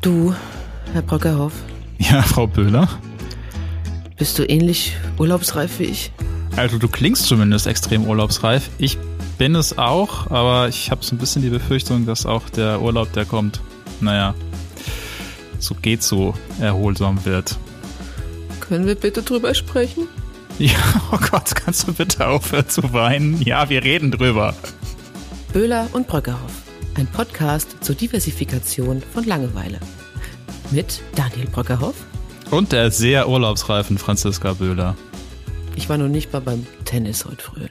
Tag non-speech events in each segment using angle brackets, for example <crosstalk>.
Du, Herr Brockerhoff, Ja, Frau Böhler. bist du ähnlich urlaubsreif wie ich? Also du klingst zumindest extrem urlaubsreif. Ich bin es auch, aber ich habe so ein bisschen die Befürchtung, dass auch der Urlaub, der kommt, naja, so geht so erholsam wird. Können wir bitte drüber sprechen? Ja, oh Gott, kannst du bitte aufhören zu weinen? Ja, wir reden drüber. Böhler und Brockerhoff, ein Podcast zur Diversifikation von Langeweile. Mit Daniel Brockerhoff. Und der sehr urlaubsreifen Franziska Böhler. Ich war noch nicht mal beim Tennis heute früh.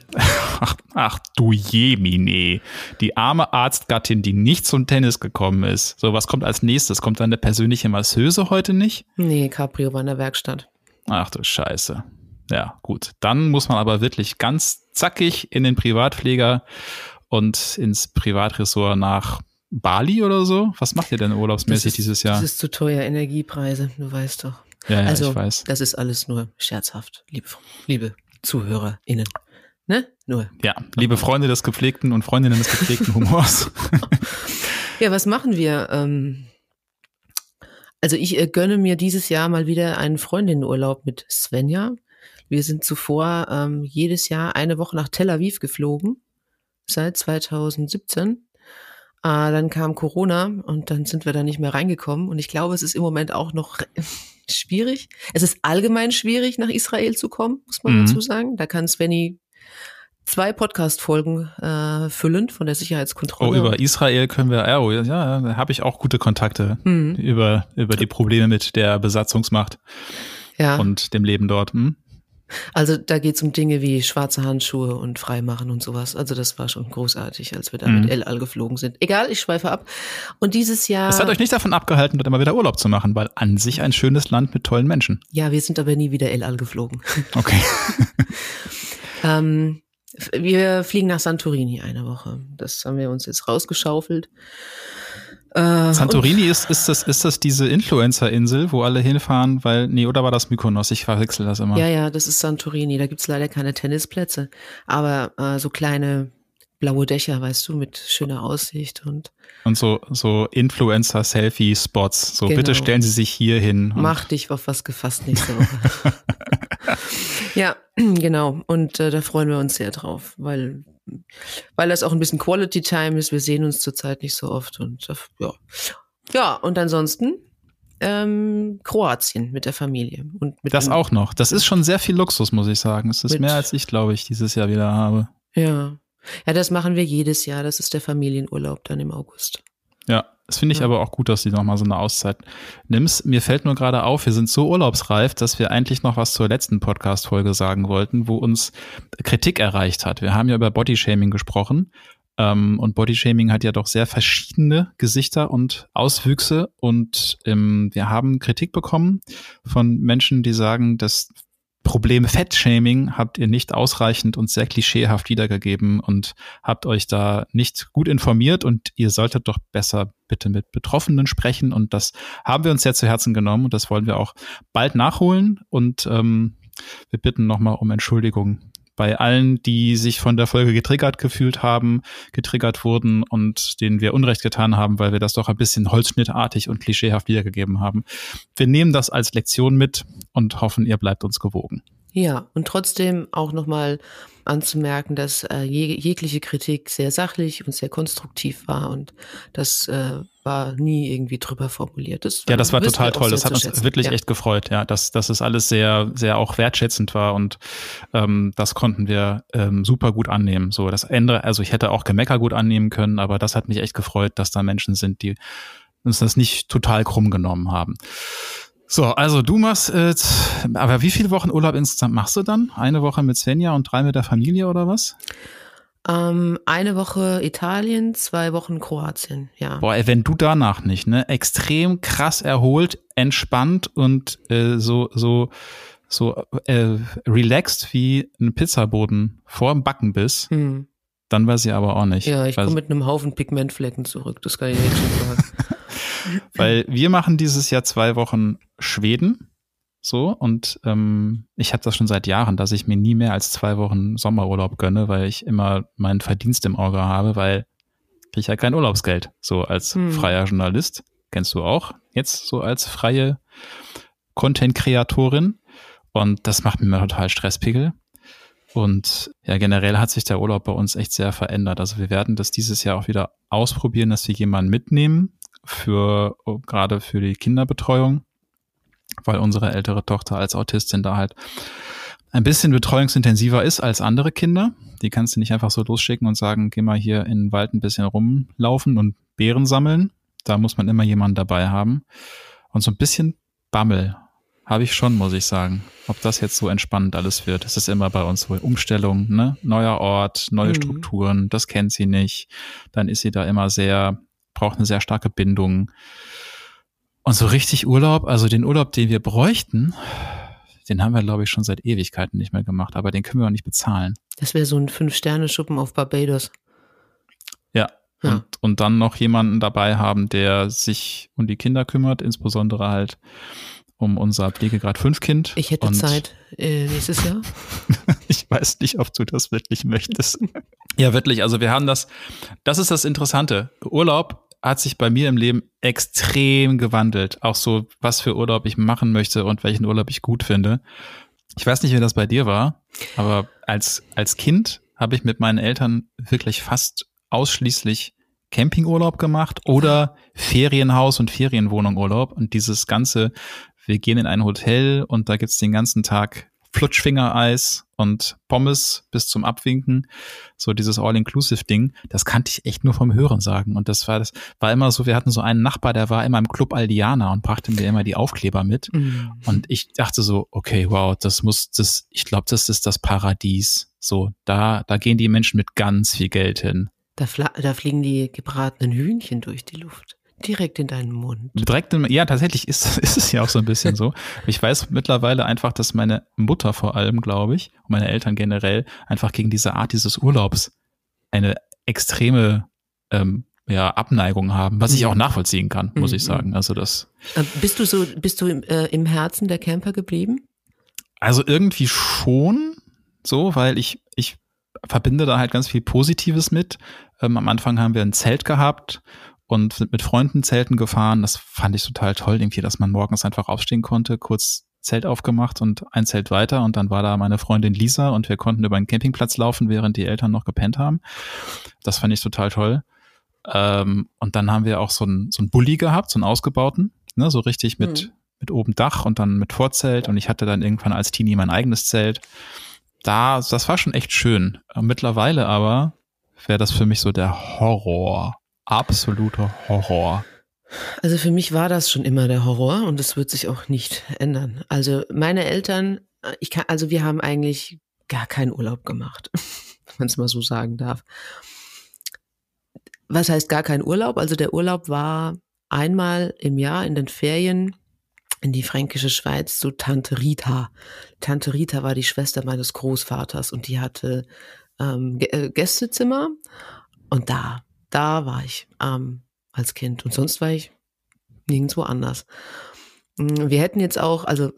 Ach, ach du Jemine. Die arme Arztgattin, die nicht zum Tennis gekommen ist. So, was kommt als nächstes? Kommt deine persönliche Masseuse heute nicht? Nee, Cabrio war in der Werkstatt. Ach du Scheiße. Ja, gut. Dann muss man aber wirklich ganz zackig in den Privatpfleger und ins Privatressort nach Bali oder so. Was macht ihr denn urlaubsmäßig ist- dieses Jahr? Das ist zu teuer, Energiepreise, du weißt doch. Ja, ja, also, ich weiß. das ist alles nur scherzhaft, liebe, liebe ZuhörerInnen. Ne? Nur. Ja, liebe Freunde des gepflegten und Freundinnen des gepflegten Humors. <laughs> <laughs> Ja, was machen wir? Ähm, also ich äh, gönne mir dieses Jahr mal wieder einen Freundinnenurlaub mit Svenja. Wir sind zuvor ähm, jedes Jahr eine Woche nach Tel Aviv geflogen, seit 2017. Äh, dann kam Corona und dann sind wir da nicht mehr reingekommen. Und ich glaube, es ist im Moment auch noch <laughs> schwierig. Es ist allgemein schwierig, nach Israel zu kommen, muss man Mhm. dazu sagen. Da kann Svenny zwei Podcast-Folgen äh, füllen von der Sicherheitskontrolle. Oh, über Israel können wir, oh, ja, da habe ich auch gute Kontakte Mhm. über, über die Probleme mit der Besatzungsmacht Ja. und dem Leben dort. Hm? Also da geht's um Dinge wie schwarze Handschuhe und Freimachen und sowas. Also das war schon großartig, als wir da Mhm. mit El Al geflogen sind. Egal, ich schweife ab. Und dieses Jahr, Es hat euch nicht davon abgehalten, dort immer wieder Urlaub zu machen, weil an sich ein schönes Land mit tollen Menschen. ja, wir sind aber nie wieder El Al geflogen. <laughs> Okay. <laughs> ähm, wir fliegen nach Santorini eine Woche. Das haben wir uns jetzt rausgeschaufelt. Äh, Santorini ist, ist das, ist das diese Influencer-Insel, wo alle hinfahren, weil, nee, oder war das Mykonos? Ich verwechsel das immer. Ja, ja, das ist Santorini. Da gibt's leider keine Tennisplätze, aber äh, so kleine blaue Dächer, weißt du, mit schöner Aussicht und Und so, so Influencer-Selfie-Spots. So, Genau. bitte stellen Sie sich hier hin. Mach dich auf was gefasst nächste Woche. <laughs> ja, <clears throat> genau. Und äh, da freuen wir uns sehr drauf, weil, weil das auch ein bisschen Quality Time ist. Wir sehen uns zurzeit nicht so oft und äh, ja. Ja, und ansonsten ähm, Kroatien mit der Familie. Und mit Das auch noch. Das ist schon sehr viel Luxus, muss ich sagen. Es ist mehr, als ich, glaube ich, dieses Jahr wieder habe. Ja. Ja, das machen wir jedes Jahr. Das ist der Familienurlaub dann im August. Ja, das finde ich Ja. aber auch gut, dass du noch mal so eine Auszeit nimmst. Mir fällt nur gerade auf, wir sind so urlaubsreif, dass wir eigentlich noch was zur letzten Podcast-Folge sagen wollten, wo uns Kritik erreicht hat. Wir haben ja über Bodyshaming gesprochen. Ähm, und Bodyshaming hat ja doch sehr verschiedene Gesichter und Auswüchse. Und ähm, wir haben Kritik bekommen von Menschen, die sagen, das Problem Fettshaming habt ihr nicht ausreichend und sehr klischeehaft wiedergegeben und habt euch da nicht gut informiert und ihr solltet doch besser bitte mit Betroffenen sprechen und das haben wir uns sehr zu Herzen genommen und das wollen wir auch bald nachholen und ähm, wir bitten nochmal um Entschuldigung bei allen, die sich von der Folge getriggert gefühlt haben, getriggert wurden und denen wir Unrecht getan haben, weil wir das doch ein bisschen holzschnittartig und klischeehaft wiedergegeben haben. Wir nehmen das als Lektion mit und hoffen, ihr bleibt uns gewogen. Ja, und trotzdem auch nochmal anzumerken, dass äh, jeg jegliche Kritik sehr sachlich und sehr konstruktiv war und das äh, war nie irgendwie drüber formuliert. Das Ja, das war total toll. Das hat uns wirklich ja. echt gefreut, ja, dass, dass es alles sehr, sehr auch wertschätzend war und ähm, das konnten wir ähm, super gut annehmen. So, das Ende, also ich hätte auch Gemecker gut annehmen können, aber das hat mich echt gefreut, dass da Menschen sind, die uns das nicht total krumm genommen haben. So, also du machst, äh, aber wie viele Wochen Urlaub insgesamt machst du dann? Eine Woche mit Svenja und drei mit der Familie oder was? Ähm, eine Woche Italien, zwei Wochen Kroatien, ja. Boah, ey, wenn du danach nicht, ne, extrem krass erholt, entspannt und äh, so so so äh, relaxed wie ein Pizzaboden vor dem Backen bist, Hm. dann weiß ich aber auch nicht. Ja, ich komme mit einem Haufen Pigmentflecken zurück, das kann ich jetzt schon sagen. <laughs> weil wir machen dieses Jahr zwei Wochen Schweden. So, und ähm, ich habe das schon seit Jahren, dass ich mir nie mehr als zwei Wochen Sommerurlaub gönne, weil ich immer meinen Verdienst im Auge habe, weil kriege ich ja kein Urlaubsgeld, so als Hm. freier Journalist. kennst du auch jetzt so als freie Content-Kreatorin. Und das macht mir total Stresspickel. Und ja, generell hat sich der Urlaub bei uns echt sehr verändert. Also wir werden das dieses Jahr auch wieder ausprobieren, dass wir jemanden mitnehmen für gerade für die Kinderbetreuung, weil unsere ältere Tochter als Autistin da halt ein bisschen betreuungsintensiver ist als andere Kinder. Die kannst du nicht einfach so losschicken und sagen, geh mal hier in den Wald ein bisschen rumlaufen und Beeren sammeln. Da muss man immer jemanden dabei haben. Und so ein bisschen Bammel habe ich schon, muss ich sagen. Ob das jetzt so entspannend alles wird. Es ist immer bei uns so Umstellung, ne? Neuer Ort, neue mhm. Strukturen, das kennt sie nicht. Dann ist sie da immer sehr, braucht eine sehr starke Bindung. Und so richtig Urlaub, also den Urlaub, den wir bräuchten, den haben wir, glaube ich, schon seit Ewigkeiten nicht mehr gemacht, aber den können wir auch nicht bezahlen. Das wäre so ein Fünf-Sterne-Schuppen auf Barbados. Ja. ja. Und, und dann noch jemanden dabei haben, der sich um die Kinder kümmert, insbesondere halt um unser Pflegegrad 5 Kind. Ich hätte und Zeit äh, nächstes Jahr. <laughs> ich weiß nicht, ob du das wirklich möchtest. <laughs> ja, wirklich. Also wir haben das, das ist das Interessante. Urlaub hat sich bei mir im Leben extrem gewandelt. Auch so, was für Urlaub ich machen möchte und welchen Urlaub ich gut finde. Ich weiß nicht, wie das bei dir war, aber als, als Kind habe ich mit meinen Eltern wirklich fast ausschließlich Campingurlaub gemacht oder Ferienhaus und Ferienwohnungurlaub und dieses ganze, wir gehen in ein Hotel und da gibt's den ganzen Tag Flutschfingereis und Pommes bis zum Abwinken, so dieses All-Inclusive-Ding, das kannte ich echt nur vom Hören sagen. Und das war, das war immer so, wir hatten so einen Nachbar, der war immer im Club Aldiana und brachte mir immer die Aufkleber mit. Mhm. Und ich dachte so, okay, wow, das muss, das, ich glaube, das ist das Paradies. So, da, da gehen die Menschen mit ganz viel Geld hin. Da, da fliegen die gebratenen Hühnchen durch die Luft. Direkt in deinen Mund. Direkt in, ja, tatsächlich ist, <laughs> ist es ja auch so ein bisschen so. Ich weiß mittlerweile einfach, dass meine Mutter vor allem, glaube ich, und meine Eltern generell einfach gegen diese Art dieses Urlaubs eine extreme ähm, ja, Abneigung haben, was ich auch nachvollziehen kann, muss mhm. ich sagen. Also das. Äh, bist du so, bist du im, äh, im Herzen der Camper geblieben? Also irgendwie schon so, weil ich, ich verbinde da halt ganz viel Positives mit. Ähm, am Anfang haben wir ein Zelt gehabt und sind mit Freunden Zelten gefahren. Das fand ich total toll, irgendwie, dass man morgens einfach aufstehen konnte, kurz Zelt aufgemacht und ein Zelt weiter und dann war da meine Freundin Lisa und wir konnten über einen Campingplatz laufen, während die Eltern noch gepennt haben. Das fand ich total toll. Ähm, und dann haben wir auch so einen so einen Bulli gehabt, so einen ausgebauten, ne, so richtig mit, mhm. mit oben Dach und dann mit Vorzelt und ich hatte dann irgendwann als Teenie mein eigenes Zelt. Da, das war schon echt schön. Mittlerweile aber wäre das für mich so der Horror absoluter Horror. Also für mich war das schon immer der Horror und es wird sich auch nicht ändern. Also meine Eltern, ich kann, also wir haben eigentlich gar keinen Urlaub gemacht, <laughs> wenn es mal so sagen darf. Was heißt gar kein Urlaub? Also der Urlaub war einmal im Jahr in den Ferien in die fränkische Schweiz zu Tante Rita. Tante Rita war die Schwester meines Großvaters und die hatte ähm, äh, Gästezimmer und da da war ich ähm, als Kind und sonst war ich nirgendwo anders. Mm, wir hätten jetzt auch, also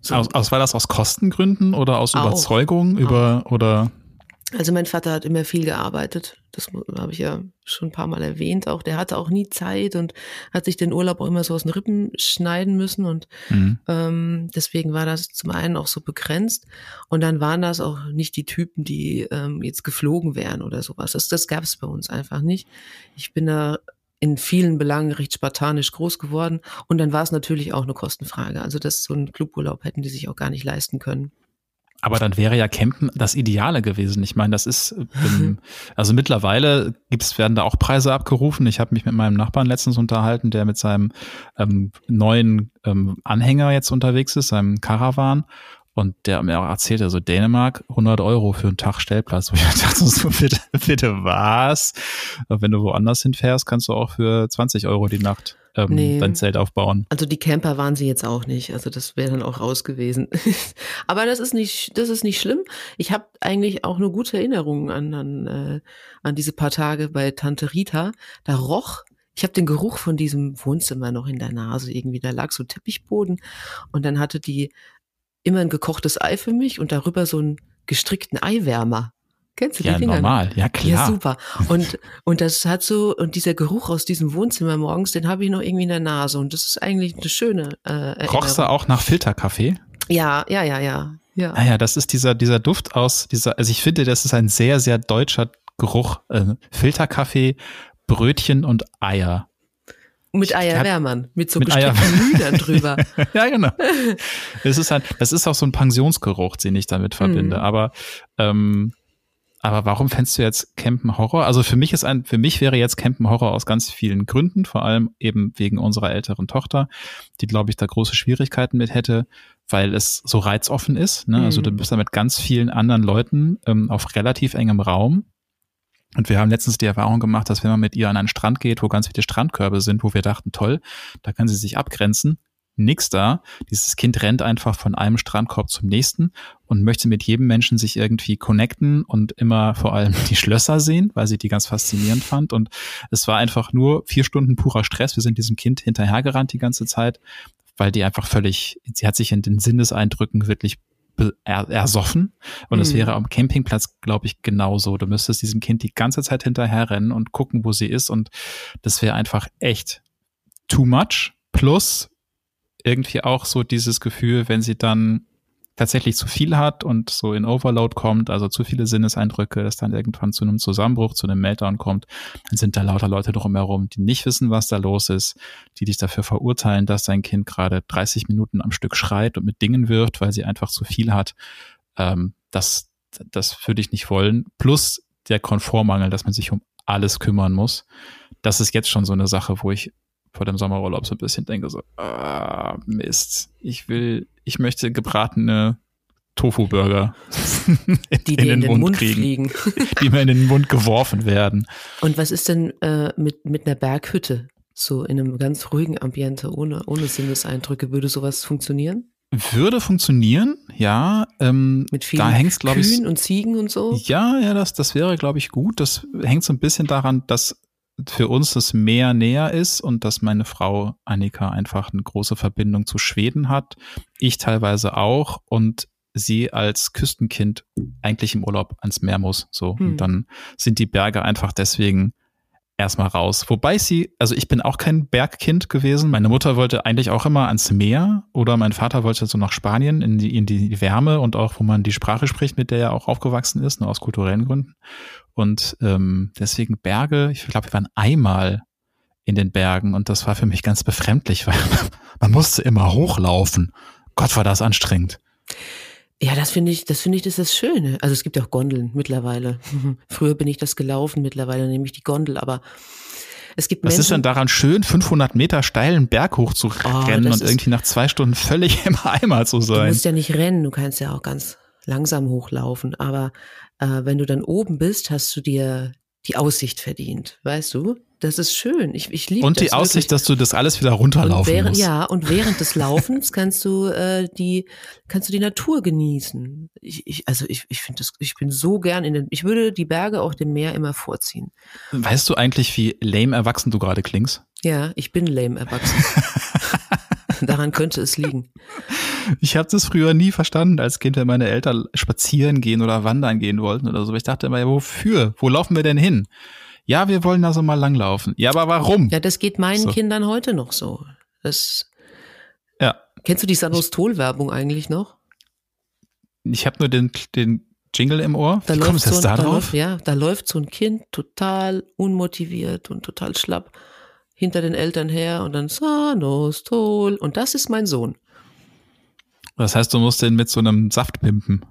so aus, aus, war das aus Kostengründen oder aus auch, Überzeugung über auch. oder also mein Vater hat immer viel gearbeitet. Das habe ich ja schon ein paar Mal erwähnt. Auch der hatte auch nie Zeit und hat sich den Urlaub auch immer so aus den Rippen schneiden müssen. Und mhm. ähm, deswegen war das zum einen auch so begrenzt. Und dann waren das auch nicht die Typen, die ähm, jetzt geflogen wären oder sowas. Das, das gab es bei uns einfach nicht. Ich bin da in vielen Belangen recht spartanisch groß geworden. Und dann war es natürlich auch eine Kostenfrage. Also das so ein Cluburlaub hätten die sich auch gar nicht leisten können. Aber dann wäre ja Campen das Ideale gewesen. Ich meine, das ist, ähm, <laughs> also mittlerweile gibt's, werden da auch Preise abgerufen. Ich habe mich mit meinem Nachbarn letztens unterhalten, der mit seinem ähm, neuen ähm, Anhänger jetzt unterwegs ist, seinem Caravan. Und der mir auch erzählt, also Dänemark, 100 Euro für einen Tag Stellplatz. <laughs> Wo ich dachte so, bitte, bitte was? Wenn du woanders hinfährst, kannst du auch für 20 Euro die Nacht ähm, nee. dein Zelt aufbauen. Also die Camper waren sie jetzt auch nicht. Also das wäre dann auch raus gewesen. <laughs> Aber das ist nicht, das ist nicht schlimm. Ich habe eigentlich auch nur gute Erinnerungen an, an, äh, an diese paar Tage bei Tante Rita. Da roch ich habe den Geruch von diesem Wohnzimmer noch in der Nase irgendwie. Da lag so Teppichboden und dann hatte die immer ein gekochtes Ei für mich und darüber so einen gestrickten Eiwärmer. Kennst du ja, die Finger? noch? normal, ja klar. Ja, super. Und, und das hat so, und dieser Geruch aus diesem Wohnzimmer morgens, den habe ich noch irgendwie in der Nase. Und das ist eigentlich eine schöne äh, Erinnerung. Rochst du auch nach Filterkaffee? Ja, ja, ja, ja. Ja. Ah ja, das ist dieser, dieser Duft aus dieser, also ich finde, das ist ein sehr, sehr deutscher Geruch. Äh, Filterkaffee, Brötchen und Eier. Mit Eierwärmern, mit so mit gestickten Hühnern drüber. <laughs> ja, genau. Das ist halt, das ist auch so ein Pensionsgeruch, den ich damit verbinde. Mhm. Aber, ähm, aber warum fändest du jetzt Campen Horror? Also für mich ist ein, für mich wäre jetzt Campen Horror aus ganz vielen Gründen, vor allem eben wegen unserer älteren Tochter, die glaube ich da große Schwierigkeiten mit hätte, weil es so reizoffen ist. Ne? Also Mhm. du bist da mit ganz vielen anderen Leuten ähm, auf relativ engem Raum. Und wir haben letztens die Erfahrung gemacht, dass wenn man mit ihr an einen Strand geht, wo ganz viele Strandkörbe sind, wo wir dachten, toll, da kann sie sich abgrenzen. Nix da. Dieses Kind rennt einfach von einem Strandkorb zum nächsten und möchte mit jedem Menschen sich irgendwie connecten und immer vor allem <laughs> die Schlösser sehen, weil sie die ganz faszinierend fand. Und es war einfach nur vier Stunden purer Stress. Wir sind diesem Kind hinterhergerannt die ganze Zeit, weil die einfach völlig, sie hat sich in den Sinneseindrücken wirklich er, ersoffen. Und es Mhm. wäre am Campingplatz, glaube ich, genauso. Du müsstest diesem Kind die ganze Zeit hinterherrennen und gucken, wo sie ist. Und das wäre einfach echt too much. Plus irgendwie auch so dieses Gefühl, wenn sie dann tatsächlich zu viel hat und so in Overload kommt, also zu viele Sinneseindrücke, dass dann irgendwann zu einem Zusammenbruch, zu einem Meltdown kommt, dann sind da lauter Leute drumherum, die nicht wissen, was da los ist, die dich dafür verurteilen, dass dein Kind gerade 30 Minuten am Stück schreit und mit Dingen wirft, weil sie einfach zu viel hat. Ähm, das, das würde ich nicht wollen. Plus der Komfortmangel, dass man sich um alles kümmern muss. Das ist jetzt schon so eine Sache, wo ich vor dem Sommerurlaub so ein bisschen denke, so, ah, Mist, ich will, ich möchte gebratene Tofu-Burger <laughs> Die dir in den Mund, fliegen. <laughs> die mir in den Mund geworfen werden. Und was ist denn äh, mit, mit einer Berghütte? So in einem ganz ruhigen Ambiente, ohne, ohne Sinneseindrücke, würde sowas funktionieren? Würde funktionieren, ja. Ähm, Mit vielen da hängt's, glaube ich, Kühen und Ziegen und so? Ja, ja, das, das wäre, glaube ich, gut. Das hängt so ein bisschen daran, dass für uns das Meer näher ist und dass meine Frau Annika einfach eine große Verbindung zu Schweden hat. Ich teilweise auch und sie als Küstenkind eigentlich im Urlaub ans Meer muss. So. Hm. Und dann sind die Berge einfach deswegen erstmal raus. Wobei sie, also ich bin auch kein Bergkind gewesen. Meine Mutter wollte eigentlich auch immer ans Meer oder mein Vater wollte so nach Spanien in die, in die Wärme und auch, wo man die Sprache spricht, mit der er auch aufgewachsen ist, nur aus kulturellen Gründen. Und ähm, deswegen Berge, ich glaube, wir waren einmal in den Bergen und das war für mich ganz befremdlich, weil <laughs> man musste immer hochlaufen. Gott, war das anstrengend. Ja, das finde ich, das finde ich, das ist das Schöne. Also es gibt ja auch Gondeln mittlerweile. Früher bin ich das gelaufen, mittlerweile nehme ich die Gondel, aber es gibt Was Menschen. ist denn daran schön, 500 Meter steilen Berg hoch zu Oh, rennen und ist- irgendwie nach zwei Stunden völlig <laughs> im Eimer zu Du sein? musst ja nicht rennen, du kannst ja auch ganz langsam hochlaufen. Aber äh, wenn du dann oben bist, hast du dir die Aussicht verdient, weißt du? Das ist schön. Ich, ich liebe Und das die Aussicht, wirklich. dass du das alles wieder runterlaufen während, musst. Ja, und während des Laufens kannst du äh, die kannst du die Natur genießen. Ich, ich, also ich, ich finde das, ich bin so gern in den, ich würde die Berge auch dem Meer immer vorziehen. Weißt du eigentlich, wie lame erwachsen du gerade klingst? Ja, ich bin lame erwachsen. <laughs> Daran könnte es liegen. Ich habe das früher nie verstanden als Kind, wenn meine Eltern spazieren gehen oder wandern gehen wollten oder so. Ich dachte immer, ja, wofür? Wo laufen wir denn hin? Ja, wir wollen da so mal langlaufen. Ja, aber warum? Ja, das geht meinen So. Kindern heute noch so. Das, Ja, kennst du die Sanostol-Werbung eigentlich noch? ich habe nur den, den Jingle im Ohr. Da Wie läuft, so ein, da drauf? ja, da läuft so ein Kind total unmotiviert und total schlapp hinter den Eltern her und dann Sanostol. Und das ist mein Sohn. Das heißt, du musst den mit so einem Saft pimpen.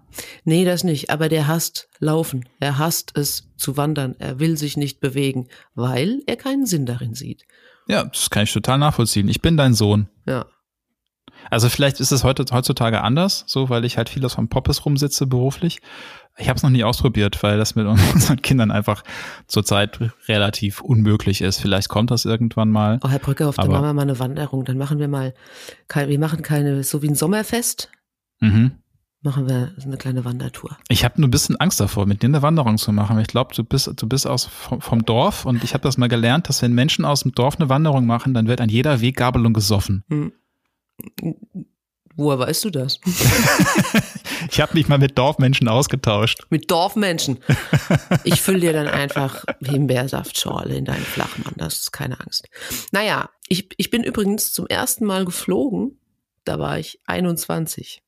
Nee, das nicht. Aber der hasst Laufen. Er hasst es zu wandern. Er will sich nicht bewegen, weil er keinen Sinn darin sieht. Ja, das kann ich total nachvollziehen. Ich bin dein Sohn. Ja. Also vielleicht ist es heute, heutzutage anders, so weil ich halt viel aus vom Poppes rumsitze beruflich. Ich habe es noch nie ausprobiert, weil das mit <laughs> unseren Kindern einfach zurzeit relativ unmöglich ist. Vielleicht kommt das irgendwann mal. Oh, Herr Brücke, auf der machen wir mal eine Wanderung. Dann machen wir mal, kein, wir machen keine, so wie ein Sommerfest, Mhm. machen wir eine kleine Wandertour. Ich habe nur ein bisschen Angst davor, mit dir eine Wanderung zu machen. Ich glaube, du bist, du bist aus vom, vom Dorf und ich habe das mal gelernt, dass wenn Menschen aus dem Dorf eine Wanderung machen, dann wird an jeder Weggabelung gesoffen. Hm. Woher weißt du das? <laughs> ich habe mich mal mit Dorfmenschen ausgetauscht. Mit Dorfmenschen. Ich fülle dir dann einfach Himbeersaftschorle in deinen Flachmann, das ist keine Angst. Naja, ich, ich bin übrigens zum ersten Mal geflogen, da war ich 21.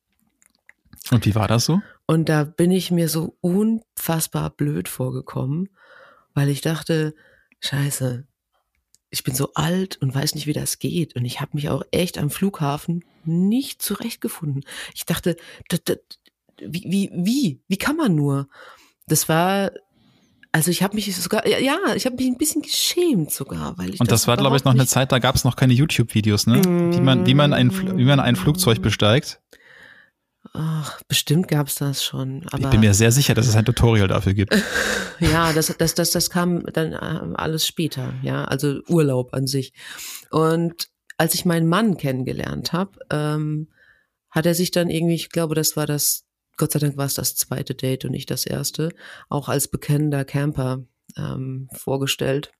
Und wie war das so? Und da bin ich mir so unfassbar blöd vorgekommen, weil ich dachte, scheiße, ich bin so alt und weiß nicht, wie das geht. Und ich habe mich auch echt am Flughafen nicht zurechtgefunden. Ich dachte, das, das, wie, wie, wie, wie kann man nur? Das war, also ich habe mich sogar, ja, ich habe mich ein bisschen geschämt sogar, weil ich. Und das, das war, glaube ich, noch eine Zeit, da gab es noch keine YouTube-Videos, ne? Mm, wie man, wie man ein, wie man ein Flugzeug besteigt. Ach, bestimmt gab es das schon. Aber ich bin mir sehr sicher, dass es ein Tutorial dafür gibt. <laughs> ja, das, das, das, das kam dann äh, alles später, ja, also Urlaub an sich. Und als ich meinen Mann kennengelernt habe, ähm, hat er sich dann irgendwie, ich glaube, das war das, Gott sei Dank war es das zweite Date und nicht das erste, auch als bekennender Camper ähm, vorgestellt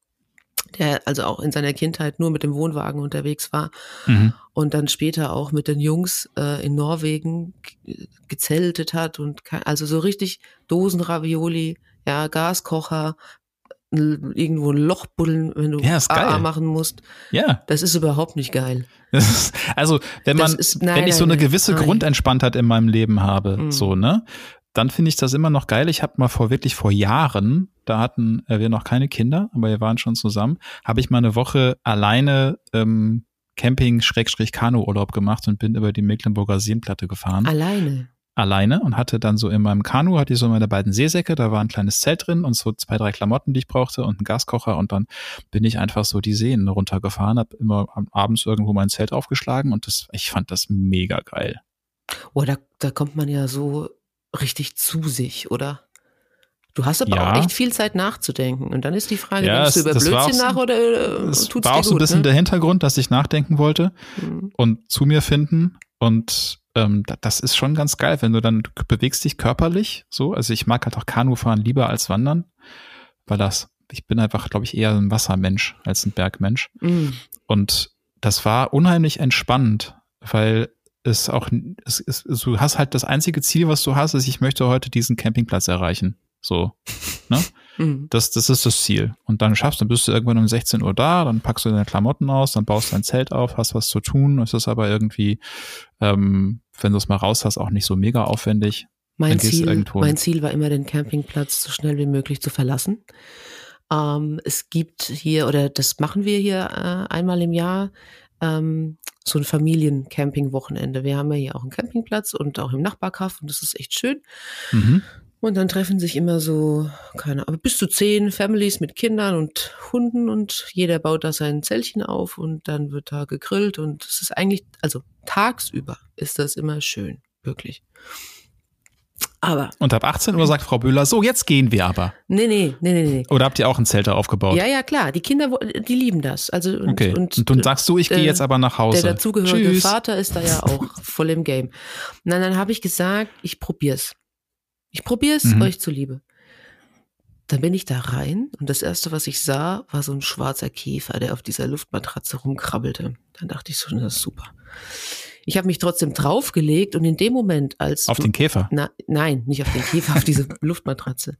der also auch in seiner Kindheit nur mit dem Wohnwagen unterwegs war mhm. und dann später auch mit den Jungs äh, in Norwegen gezeltet hat und also so richtig Dosenravioli, ja, Gaskocher, irgendwo ein Loch buddeln, wenn du ja, AA machen musst. Ja. Das ist überhaupt nicht geil. Also, wenn man, ist, nein, wenn ich so eine gewisse nein. Grundentspanntheit in meinem Leben habe, mhm. so, ne, dann finde ich das immer noch geil. Ich habe mal vor wirklich vor Jahren, da hatten äh, wir noch keine Kinder, aber wir waren schon zusammen, habe ich mal eine Woche alleine ähm, Camping-Kanu-Urlaub gemacht und bin über die Mecklenburger Seenplatte gefahren. Alleine? Alleine und hatte dann so in meinem Kanu, hatte ich so meine beiden Seesäcke, da war ein kleines Zelt drin und so zwei, drei Klamotten, die ich brauchte und einen Gaskocher und dann bin ich einfach so die Seen runtergefahren, habe immer abends irgendwo mein Zelt aufgeschlagen und das, ich fand das mega geil. Oh, da, da kommt man ja so richtig zu sich, oder? Du hast aber ja. auch echt viel Zeit nachzudenken. Und dann ist die Frage, ja, denkst du über Blödsinn nach oder äh, es tut's war auch so ein bisschen ne? der Hintergrund, dass ich nachdenken wollte mhm. und zu mir finden. Und ähm, das ist schon ganz geil, wenn du dann du bewegst dich körperlich so. Also ich mag halt auch Kanufahren lieber als Wandern, weil das, ich bin einfach, glaube ich, eher ein Wassermensch als ein Bergmensch. Mhm. Und das war unheimlich entspannend, weil ist auch, es ist, du hast halt das einzige Ziel, was du hast, ist, ich möchte heute diesen Campingplatz erreichen. So, ne? <laughs> Mhm. Das, das ist das Ziel. Und dann schaffst du, dann bist du irgendwann um 16 Uhr da, dann packst du deine Klamotten aus, dann baust dein Zelt auf, hast was zu tun. Es ist aber irgendwie, ähm, wenn du es mal raus hast, auch nicht so mega aufwendig. Mein Ziel, mein Ziel war immer, den Campingplatz so schnell wie möglich zu verlassen. Ähm, es gibt hier, oder das machen wir hier äh, einmal im Jahr, ähm, so ein Familiencamping-Wochenende. Wir haben ja hier auch einen Campingplatz und auch im Nachbarkaff und das ist echt schön. Mhm. Und dann treffen sich immer so, keine Ahnung, bis zu zehn Families mit Kindern und Hunden und jeder baut da sein Zeltchen auf und dann wird da gegrillt und es ist eigentlich, also tagsüber ist das immer schön, wirklich. Aber. Und ab 18 Uhr sagt Frau Böhler, so, jetzt gehen wir aber. Nee, nee, nee, nee, nee. Oder habt ihr auch ein Zelt da aufgebaut? Ja, ja, klar. Die Kinder, die lieben das. Also, und, okay. und, und, und sagst du, ich gehe jetzt aber nach Hause. Der dazugehörige Tschüss. Vater ist da ja auch voll im Game. Und dann, dann habe ich gesagt, ich probier's. Ich probier's mhm. euch zuliebe. Dann bin ich da rein und das erste, was ich sah, war so ein schwarzer Käfer, der auf dieser Luftmatratze rumkrabbelte. Dann dachte ich so, das ist super. Ich habe mich trotzdem draufgelegt und in dem Moment, als auf den Käfer? Na, nein, nicht auf den Käfer, auf diese <laughs> Luftmatratze.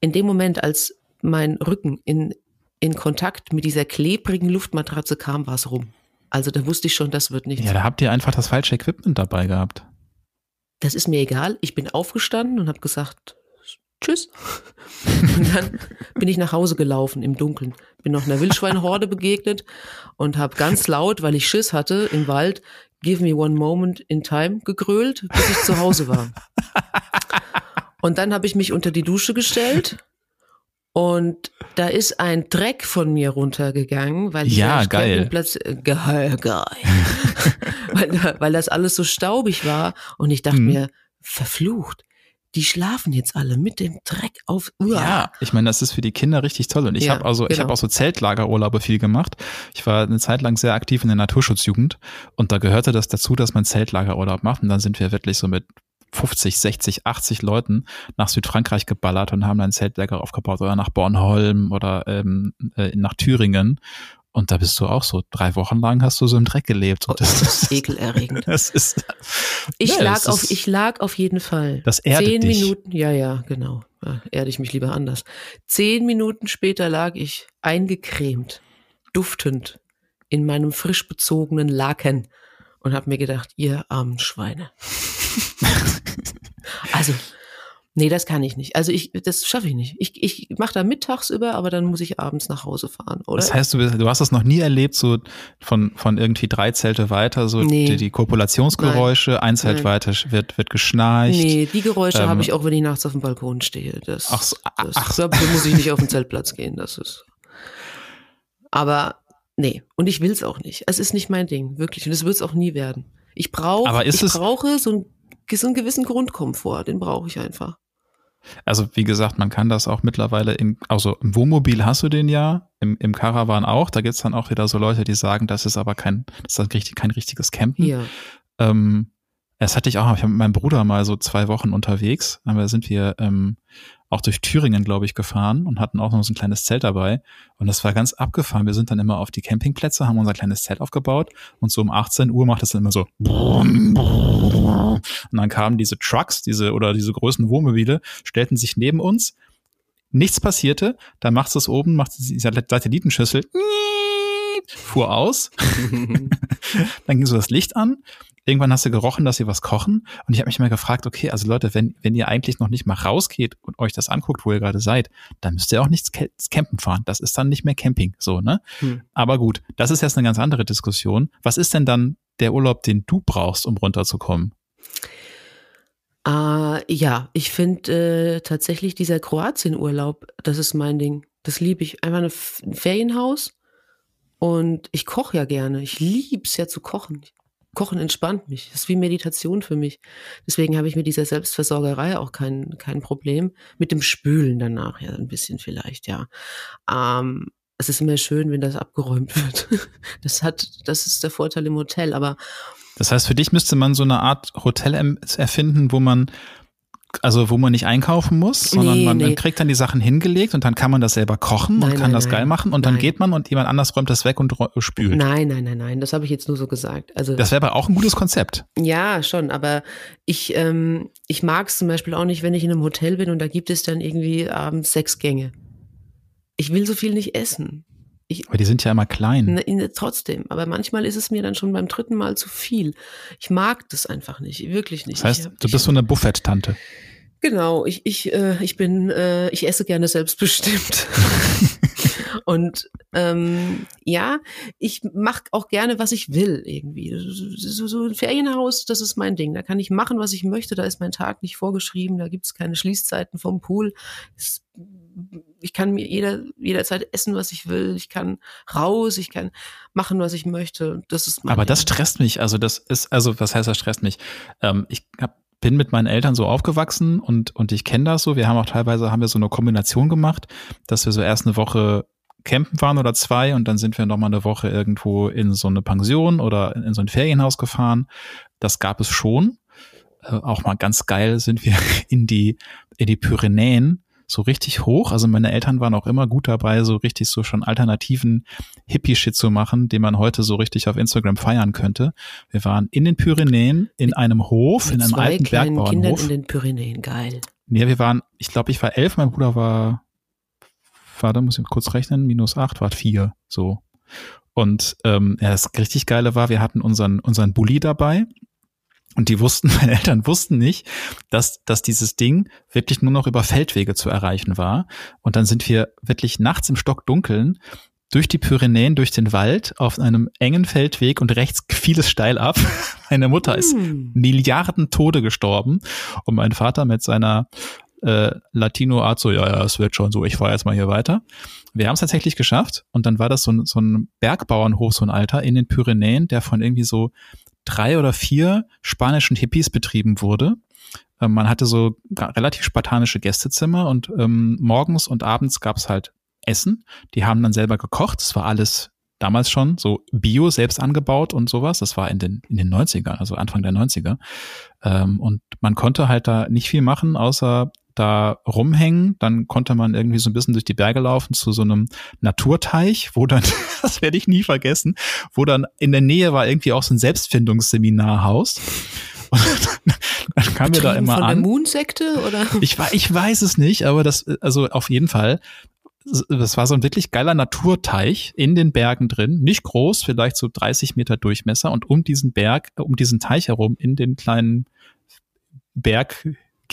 In dem Moment, als mein Rücken in in Kontakt mit dieser klebrigen Luftmatratze kam, war es rum. Also da wusste ich schon, das wird nichts. Ja, da habt ihr einfach das falsche Equipment dabei gehabt. Das ist mir egal. Ich bin aufgestanden und habe gesagt, tschüss. <laughs> Und dann bin ich nach Hause gelaufen im Dunkeln. Bin noch einer Wildschweinhorde begegnet und habe ganz laut, weil ich Schiss hatte im Wald, Give me one moment in time gegrölt, bis ich zu Hause war. Und dann habe ich mich unter die Dusche gestellt und da ist ein Dreck von mir runtergegangen, weil ich ja, geil. Platz, äh, geil, geil. <laughs> weil, weil das alles so staubig war und ich dachte mhm. mir, verflucht die schlafen jetzt alle mit dem Dreck auf. Uah. Ja, ich meine, das ist für die Kinder richtig toll. Und ich ja, habe also, genau. ich habe auch so Zeltlagerurlaube viel gemacht. Ich war eine Zeit lang sehr aktiv in der Naturschutzjugend und da gehörte das dazu, dass man Zeltlagerurlaub macht. Und dann sind wir wirklich so mit 50, 60, 80 Leuten nach Südfrankreich geballert und haben ein Zeltlager aufgebaut oder nach Bornholm oder ähm, äh, nach Thüringen. Und da bist du auch so, drei Wochen lang hast du so im Dreck gelebt. Und das, das ist <laughs> ekelerregend. Das ist, ich, ja, lag das auf, ist- ich lag auf jeden Fall. Das erdet Zehn dich. Minuten, ja, ja, genau. Ja, erde ich mich lieber anders. Zehn Minuten später lag ich eingecremt, duftend, in meinem frisch bezogenen Laken und habe mir gedacht, ihr armen Schweine. <laughs> also, nee, das kann ich nicht. Also ich, das schaffe ich nicht. Ich, ich mache da mittags über, aber dann muss ich abends nach Hause fahren, oder? Das heißt, du, bist- du hast das noch nie erlebt, so von, von irgendwie drei Zelte weiter, so Nee. die, die Kopulationsgeräusche, ein Zelt Nein. weiter wird, wird geschnarcht. Nee, die Geräusche Ähm, habe ich auch, wenn ich nachts auf dem Balkon stehe. Das, Ach so, das, ach dafür muss ich nicht auf den Zeltplatz gehen. Das ist. Aber nee, und ich will's auch nicht. Es ist nicht mein Ding, wirklich. Und es wird's auch nie werden. Ich brauche, Aber ist ich es- brauche so, ein, so einen gewissen Grundkomfort. Den brauche ich einfach. Also wie gesagt, man kann das auch mittlerweile in, also im Wohnmobil hast du den ja, im, im Caravan auch. Da gibt's dann auch wieder so Leute, die sagen, das ist aber kein, das ist richtig, kein richtiges Campen. Ja. Ähm, das hatte ich auch, ich war mit meinem Bruder mal so zwei Wochen unterwegs. Da sind wir ähm, auch durch Thüringen, glaube ich, gefahren und hatten auch noch so ein kleines Zelt dabei. Und das war ganz abgefahren. Wir sind dann immer auf die Campingplätze, haben unser kleines Zelt aufgebaut und so um 18 Uhr macht es dann immer so. Und dann kamen diese Trucks, diese oder diese großen Wohnmobile, stellten sich neben uns. Nichts passierte. Dann macht es oben, macht die Satellitenschüssel, fuhr aus. <laughs> Dann ging so das Licht an. Irgendwann hast du gerochen, dass sie was kochen. Und ich habe mich mal gefragt, okay, also Leute, wenn, wenn ihr eigentlich noch nicht mal rausgeht und euch das anguckt, wo ihr gerade seid, dann müsst ihr auch nichts ke- campen fahren. Das ist dann nicht mehr Camping, so, ne? Hm. Aber gut, das ist jetzt eine ganz andere Diskussion. Was ist denn dann der Urlaub, den du brauchst, um runterzukommen? Äh, ja, ich finde äh, tatsächlich dieser Kroatien-Urlaub, das ist mein Ding. Das liebe ich. Einfach ein Ferienhaus. Und ich koche ja gerne. Ich lieb's ja zu kochen. Kochen entspannt mich. Das ist wie Meditation für mich. Deswegen habe ich mit dieser Selbstversorgerei auch kein, kein Problem. Mit dem Spülen danach ja ein bisschen vielleicht, ja. Ähm, es ist immer schön, wenn das abgeräumt <laughs> wird. Das hat, das ist der Vorteil im Hotel. Aber Das heißt, für dich müsste man so eine Art Hotel erfinden, wo man also wo man nicht einkaufen muss, sondern Nee, man, nee. kriegt dann die Sachen hingelegt und dann kann man das selber kochen und Nein, kann nein, das nein. geil machen und dann geht man und jemand anders räumt das weg und spült. nein, nein, nein, nein. Das habe ich jetzt nur so gesagt. Also Das wäre aber auch ein gutes Konzept. Ja, schon, aber ich, ähm, ich mag es zum Beispiel auch nicht, wenn ich in einem Hotel bin und da gibt es dann irgendwie abends sechs Gänge. Ich will so viel nicht essen. Ich, Aber die sind ja immer klein. ne, trotzdem, aber manchmal ist es mir dann schon beim dritten Mal zu viel. Ich mag das einfach nicht, wirklich nicht. Das heißt, hab- du bist so eine Buffett-Tante. Genau, ich, ich, äh, ich bin, äh, ich esse gerne selbstbestimmt. <laughs> Und ähm, ja, ich mache auch gerne, was ich will irgendwie. So, so ein Ferienhaus, das ist mein Ding. Da kann ich machen, was ich möchte. Da ist mein Tag nicht vorgeschrieben. Da gibt's keine Schließzeiten vom Pool. Es, ich kann mir jeder, jederzeit essen, was ich will. Ich kann raus. Ich kann machen, was ich möchte. Das ist Aber das stresst mich. Also das ist, also was heißt das stresst mich? Ähm, ich hab, bin mit meinen Eltern so aufgewachsen und, und ich kenne das so. Wir haben auch teilweise haben wir so eine Kombination gemacht, dass wir so erst eine Woche campen waren oder zwei und dann sind wir noch mal eine Woche irgendwo in so eine Pension oder in so ein Ferienhaus gefahren. Das gab es schon. Äh, auch mal ganz geil sind wir <laughs> in die, in die Pyrenäen so richtig hoch. Also meine Eltern waren auch immer gut dabei, so richtig so schon alternativen Hippie-Shit zu machen, den man heute so richtig auf Instagram feiern könnte. Wir waren in den Pyrenäen, in einem Hof, Mit in einem zwei alten kleinen Kindern Bergbauernhof. in den Pyrenäen. Geil. Nee, wir waren, ich glaube, ich war elf, mein Bruder war, warte, muss ich kurz rechnen, minus acht, war vier, so. Und ähm, ja, das richtig Geile war, wir hatten unseren, unseren Bulli dabei. Und die wussten, <laughs> meine Eltern wussten nicht, dass, dass dieses Ding wirklich nur noch über Feldwege zu erreichen war. Und dann sind wir wirklich nachts im Stockdunkeln durch die Pyrenäen, durch den Wald auf einem engen Feldweg und rechts fiel es steil ab. <laughs> Meine Mutter ist Hm. Milliarden Tode gestorben und mein Vater mit seiner äh, Latino-Art so, ja, ja, es wird schon so, ich fahre jetzt mal hier weiter. Wir haben es tatsächlich geschafft und dann war das so ein, so ein Bergbauernhof, so ein Alter in den Pyrenäen, der von irgendwie so drei oder vier spanischen Hippies betrieben wurde. Ähm, man hatte so relativ spartanische Gästezimmer und ähm, morgens und abends gab's halt Essen. Die haben dann selber gekocht. Das war alles damals schon so Bio selbst angebaut und sowas. Das war in den, in den 90ern, also Anfang der 90er. Ähm, und man konnte halt da nicht viel machen, außer da rumhängen. Dann konnte man irgendwie so ein bisschen durch die Berge laufen zu so einem Naturteich, wo dann, <laughs> das werde ich nie vergessen, wo dann in der Nähe war irgendwie auch so ein Selbstfindungsseminarhaus. Und dann kam wir da immer von an. der Moon-Sekte oder? Ich, ich weiß es nicht, aber das, also auf jeden Fall, das war so ein wirklich geiler Naturteich in den Bergen drin, nicht groß, vielleicht so 30 Meter Durchmesser und um diesen Berg, um diesen Teich herum in den kleinen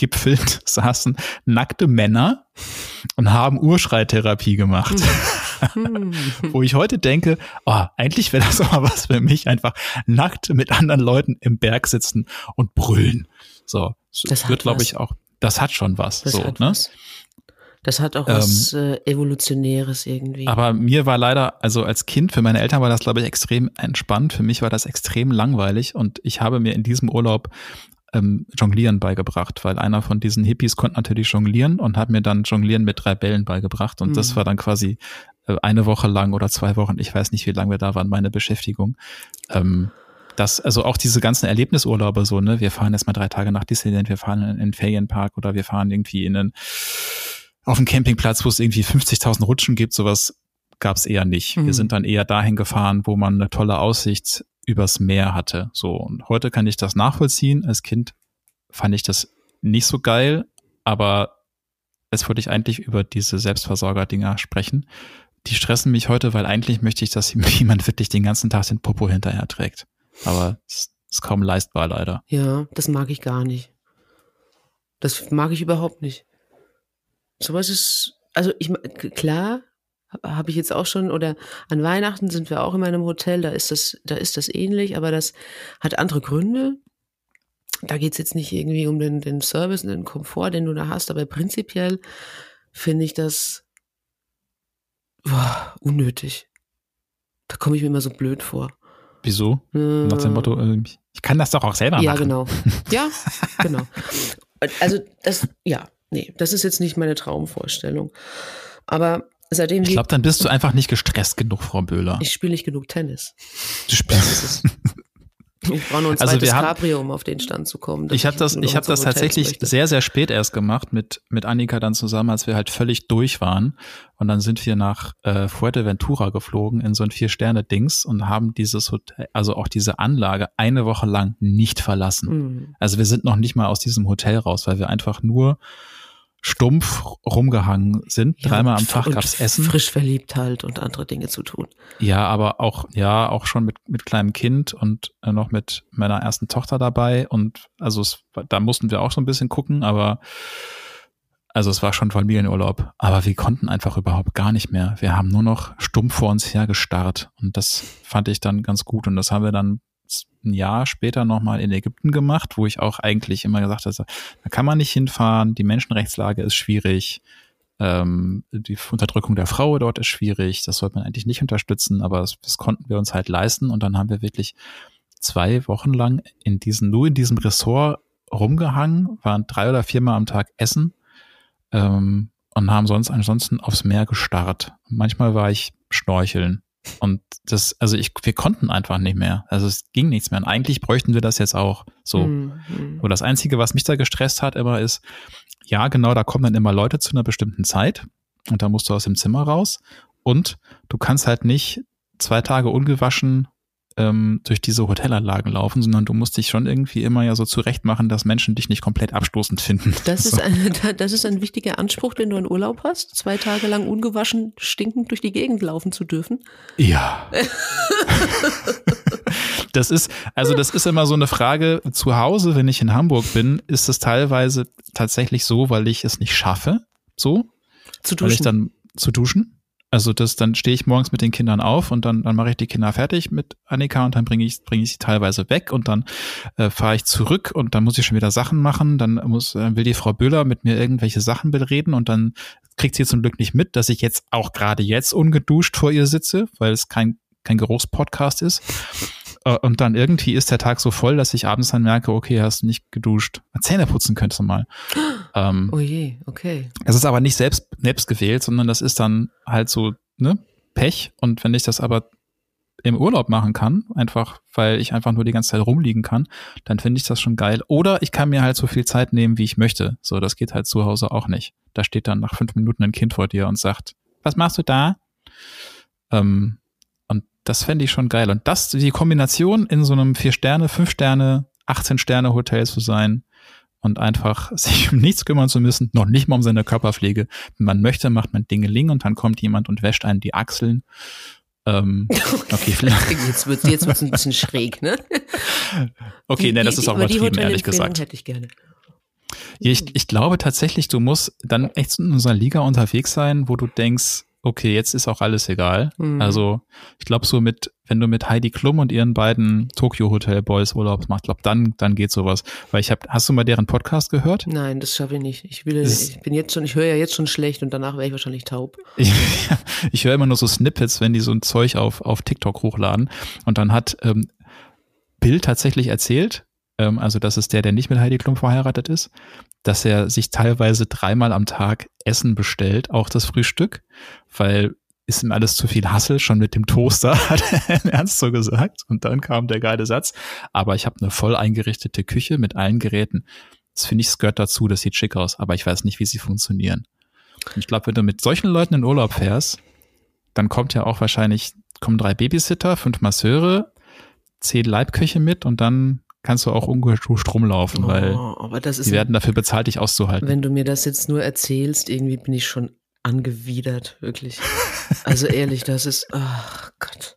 Berggipfeln <laughs> saßen nackte Männer und haben Urschreitherapie gemacht. Hm. <laughs> Wo ich heute denke, oh, eigentlich wäre das <laughs> auch mal was für mich, einfach nackt mit anderen Leuten im Berg sitzen und brüllen. So, Das hat wird, glaube ich, auch, das hat schon was. Das so, hat ne? was. Das hat auch Ähm, was äh, Evolutionäres irgendwie. Aber mir war leider, also als Kind, für meine Eltern war das, glaube ich, extrem entspannt. Für mich war das extrem langweilig und ich habe mir in diesem Urlaub ähm, Jonglieren beigebracht, weil einer von diesen Hippies konnte natürlich jonglieren und hat mir dann Jonglieren mit drei Bällen beigebracht. Und das Mhm. war dann quasi äh, eine Woche lang oder zwei Wochen, ich weiß nicht, wie lange wir da waren, meine Beschäftigung. Ähm, das, also auch diese ganzen Erlebnisurlaube so, ne, wir fahren erstmal drei Tage nach Disneyland, wir fahren in, in einen Ferienpark oder wir fahren irgendwie in einen, auf einen Campingplatz, wo es irgendwie 50.000 Rutschen gibt, sowas gab es eher nicht. Mhm. Wir sind dann eher dahin gefahren, wo man eine tolle Aussicht übers Meer hatte. So, und heute kann ich das nachvollziehen. Als Kind fand ich das nicht so geil, aber jetzt wollte ich eigentlich über diese Selbstversorger-Dinger sprechen. Die stressen mich heute, weil eigentlich möchte ich, dass <laughs> jemand wirklich den ganzen Tag den Popo hinterher trägt. Aber es ist kaum leistbar, leider. ja, das mag ich gar nicht. Das mag ich überhaupt nicht. Sowas ist, also ich klar, habe ich jetzt auch schon oder an Weihnachten sind wir auch in meinem Hotel, da ist das, da ist das ähnlich, aber das hat andere Gründe. Da geht's jetzt nicht irgendwie um den, den Service und den Komfort, den du da hast, aber prinzipiell finde ich das boah, unnötig. Da komme ich mir immer so blöd vor. Wieso? Nach dem Motto, äh, ich kann das doch auch selber Ja, machen. genau. <laughs> Ja, genau. Also das, ja, nee, das ist jetzt nicht meine Traumvorstellung. Aber seitdem Ich glaube, dann bist du einfach nicht gestresst genug, Frau Böhler. ich spiele nicht genug Tennis. Du spielst. <laughs> Ich brauche nur ein Also zweites Cabrio, um auf den Stand zu kommen. Ich habe das, ich so das tatsächlich möchte. sehr, sehr spät erst gemacht mit mit Annika dann zusammen, als wir halt völlig durch waren. Und dann sind wir nach äh, Fuerteventura geflogen in so ein Vier-Sterne-Dings und haben dieses Hotel, also auch diese Anlage eine Woche lang nicht verlassen. Mhm. Also wir sind noch nicht mal aus diesem Hotel raus, weil wir einfach nur stumpf rumgehangen sind. Ja, Dreimal am Tag gab's Essen. Frisch verliebt halt und andere Dinge zu tun. Ja, aber auch, ja, auch schon mit, mit kleinem Kind und äh, noch mit meiner ersten Tochter dabei. Und also es, da mussten wir auch so ein bisschen gucken, aber also es war schon Familienurlaub. Aber wir konnten einfach überhaupt gar nicht mehr. Wir haben nur noch stumpf vor uns hergestarrt. Und das fand ich dann ganz gut. Und das haben wir dann ein Jahr später nochmal in Ägypten gemacht, wo ich auch eigentlich immer gesagt habe, da kann man nicht hinfahren, die Menschenrechtslage ist schwierig, ähm, die Unterdrückung der Frau dort ist schwierig, das sollte man eigentlich nicht unterstützen, aber das, das konnten wir uns halt leisten und dann haben wir wirklich zwei Wochen lang in diesem, nur in diesem Ressort rumgehangen, waren drei oder viermal am Tag essen ähm, und haben sonst ansonsten aufs Meer gestarrt. Manchmal war ich schnorcheln. Und das, also ich, wir konnten einfach nicht mehr. Also es ging nichts mehr. Und eigentlich bräuchten wir das jetzt auch so. Mhm. Mhm. Und das Einzige, was mich da gestresst hat, immer ist, ja, genau, da kommen dann immer Leute zu einer bestimmten Zeit und da musst du aus dem Zimmer raus. Und du kannst halt nicht zwei Tage ungewaschen ähm, durch diese Hotelanlagen laufen, sondern du musst dich schon irgendwie immer ja so zurecht machen, dass Menschen dich nicht komplett abstoßend finden. Das ist, so. ein, <laughs> das ist ein wichtiger Anspruch, den du in Urlaub hast, zwei Tage lang ungewaschen, stinkend durch die Gegend laufen zu dürfen. Ja. das ist, also das ist immer so eine Frage. Zu Hause, wenn ich in Hamburg bin, ist es teilweise tatsächlich so, weil ich es nicht schaffe, so, Zu weil ich duschen. dann zu duschen. Also das, dann stehe ich morgens mit den Kindern auf und dann, dann mache ich die Kinder fertig mit Annika und dann bringe ich, bringe ich sie teilweise weg und dann äh, fahre ich zurück und dann muss ich schon wieder Sachen machen. Dann muss, äh, will die Frau Böhler mit mir irgendwelche Sachen bereden und dann kriegt sie zum Glück nicht mit, dass ich jetzt auch gerade jetzt ungeduscht vor ihr sitze, weil es kein, kein Geruchspodcast ist. Äh, Und dann irgendwie ist der Tag so voll, dass ich abends dann merke, okay, hast nicht geduscht. Zähne putzen könntest du mal. <gasps> Ähm, Oh je, okay. das ist aber nicht selbst, selbst gewählt, sondern das ist dann halt so, ne, Pech. Und wenn ich das aber im Urlaub machen kann, einfach weil ich einfach nur die ganze Zeit rumliegen kann, dann finde ich das schon geil. Oder ich kann mir halt so viel Zeit nehmen, wie ich möchte. So, das geht halt zu Hause auch nicht. Da steht dann nach fünf Minuten ein Kind vor dir und sagt, was machst du da? Ähm, das fände ich schon geil. Und das, die Kombination in so einem vier Sterne, fünf Sterne, 18 Sterne Hotel zu sein, und einfach <laughs> sich um nichts kümmern zu müssen, noch nicht mal um seine Körperpflege. Wenn man möchte, macht man Dingeling und dann kommt jemand und wäscht einen die Achseln. Ähm, <laughs> okay, <laughs> vielleicht. jetzt wird jetzt wird's ein bisschen schräg, ne? Okay, die, ne, das ist auch übertrieben, ehrlich gesagt. hätte ich gerne. Ich, ich glaube tatsächlich, du musst dann echt in unserer Liga unterwegs sein, wo du denkst, okay, jetzt ist auch alles egal. Mhm. Also ich glaube so mit, wenn du mit Heidi Klum und ihren beiden Tokyo Hotel Boys Urlaub machst, glaube dann dann geht sowas. Weil ich habe, hast du mal deren Podcast gehört? Nein, das schaffe ich nicht. Ich will, ich bin jetzt schon, ich höre ja jetzt schon schlecht und danach wäre ich wahrscheinlich taub. <laughs> ich, ich höre immer nur so Snippets, wenn die so ein Zeug auf auf TikTok hochladen und dann hat ähm, Bill tatsächlich erzählt, ähm, also das ist der, der nicht mit Heidi Klum verheiratet ist, dass er sich teilweise dreimal am Tag Essen bestellt, auch das Frühstück, weil ist ihm alles zu viel Hassel, schon mit dem Toaster, <laughs> hat er im Ernst so gesagt. Und dann kam der geile Satz, aber ich habe eine voll eingerichtete Küche mit allen Geräten. Das finde ich, es gehört dazu, das sieht schick aus, aber ich weiß nicht, wie sie funktionieren. Und ich glaube, wenn du mit solchen Leuten in Urlaub fährst, dann kommt ja auch wahrscheinlich, kommen drei Babysitter, fünf Masseure, zehn Leibköche mit und dann kannst du auch ungeschuscht rumlaufen, weil oh, die werden dafür bezahlt, dich auszuhalten. Wenn du mir das jetzt nur erzählst, irgendwie bin ich schon angewidert, wirklich. Also ehrlich, das ist, ach Gott.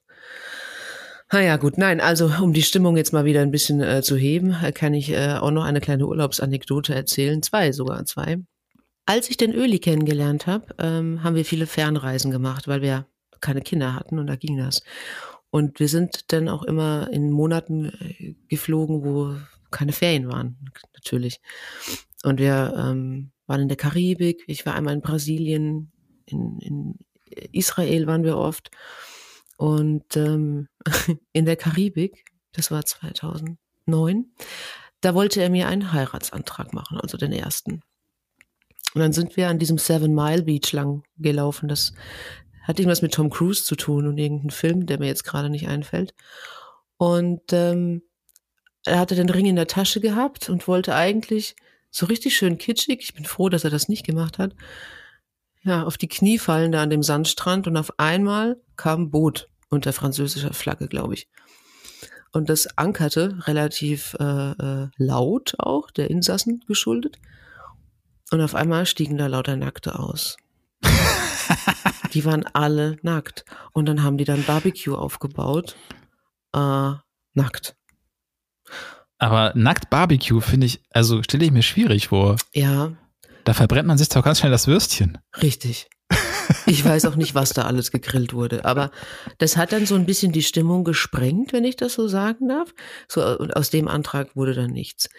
Naja, gut, nein, also um die Stimmung jetzt mal wieder ein bisschen äh, zu heben, äh, kann ich äh, auch noch eine kleine Urlaubsanekdote erzählen. Zwei, sogar zwei. Als ich den Öli kennengelernt habe, ähm, haben wir viele Fernreisen gemacht, weil wir keine Kinder hatten und da ging das. Und wir sind dann auch immer in Monaten äh, geflogen, wo keine Ferien waren, natürlich. Und wir ähm, waren in der Karibik, ich war einmal in Brasilien, in, in Israel waren wir oft. Und ähm, <laughs> in der Karibik, das war 2009, da wollte er mir einen Heiratsantrag machen, also den ersten. Und dann sind wir an diesem Seven Mile Beach lang gelaufen. Das hat irgendwas mit Tom Cruise zu tun und irgendein Film, der mir jetzt gerade nicht einfällt. Und ähm, er hatte den Ring in der Tasche gehabt und wollte eigentlich so richtig schön kitschig, ich bin froh, dass er das nicht gemacht hat, ja, auf die Knie fallen da an dem Sandstrand und auf einmal kam ein Boot unter französischer Flagge, glaube ich. Und das ankerte relativ äh, äh, laut auch, der Insassen geschuldet. Und auf einmal stiegen da lauter Nackte aus. <laughs> Die waren alle nackt. Und dann haben die dann Barbecue aufgebaut. Äh, nackt. Aber nackt Barbecue finde ich, also stelle ich mir schwierig vor. Ja. Da verbrennt man sich doch ganz schnell das Würstchen. Richtig. Ich weiß auch nicht, was da alles gegrillt wurde, aber das hat dann so ein bisschen die Stimmung gesprengt, wenn ich das so sagen darf. So, und aus dem Antrag wurde dann nichts.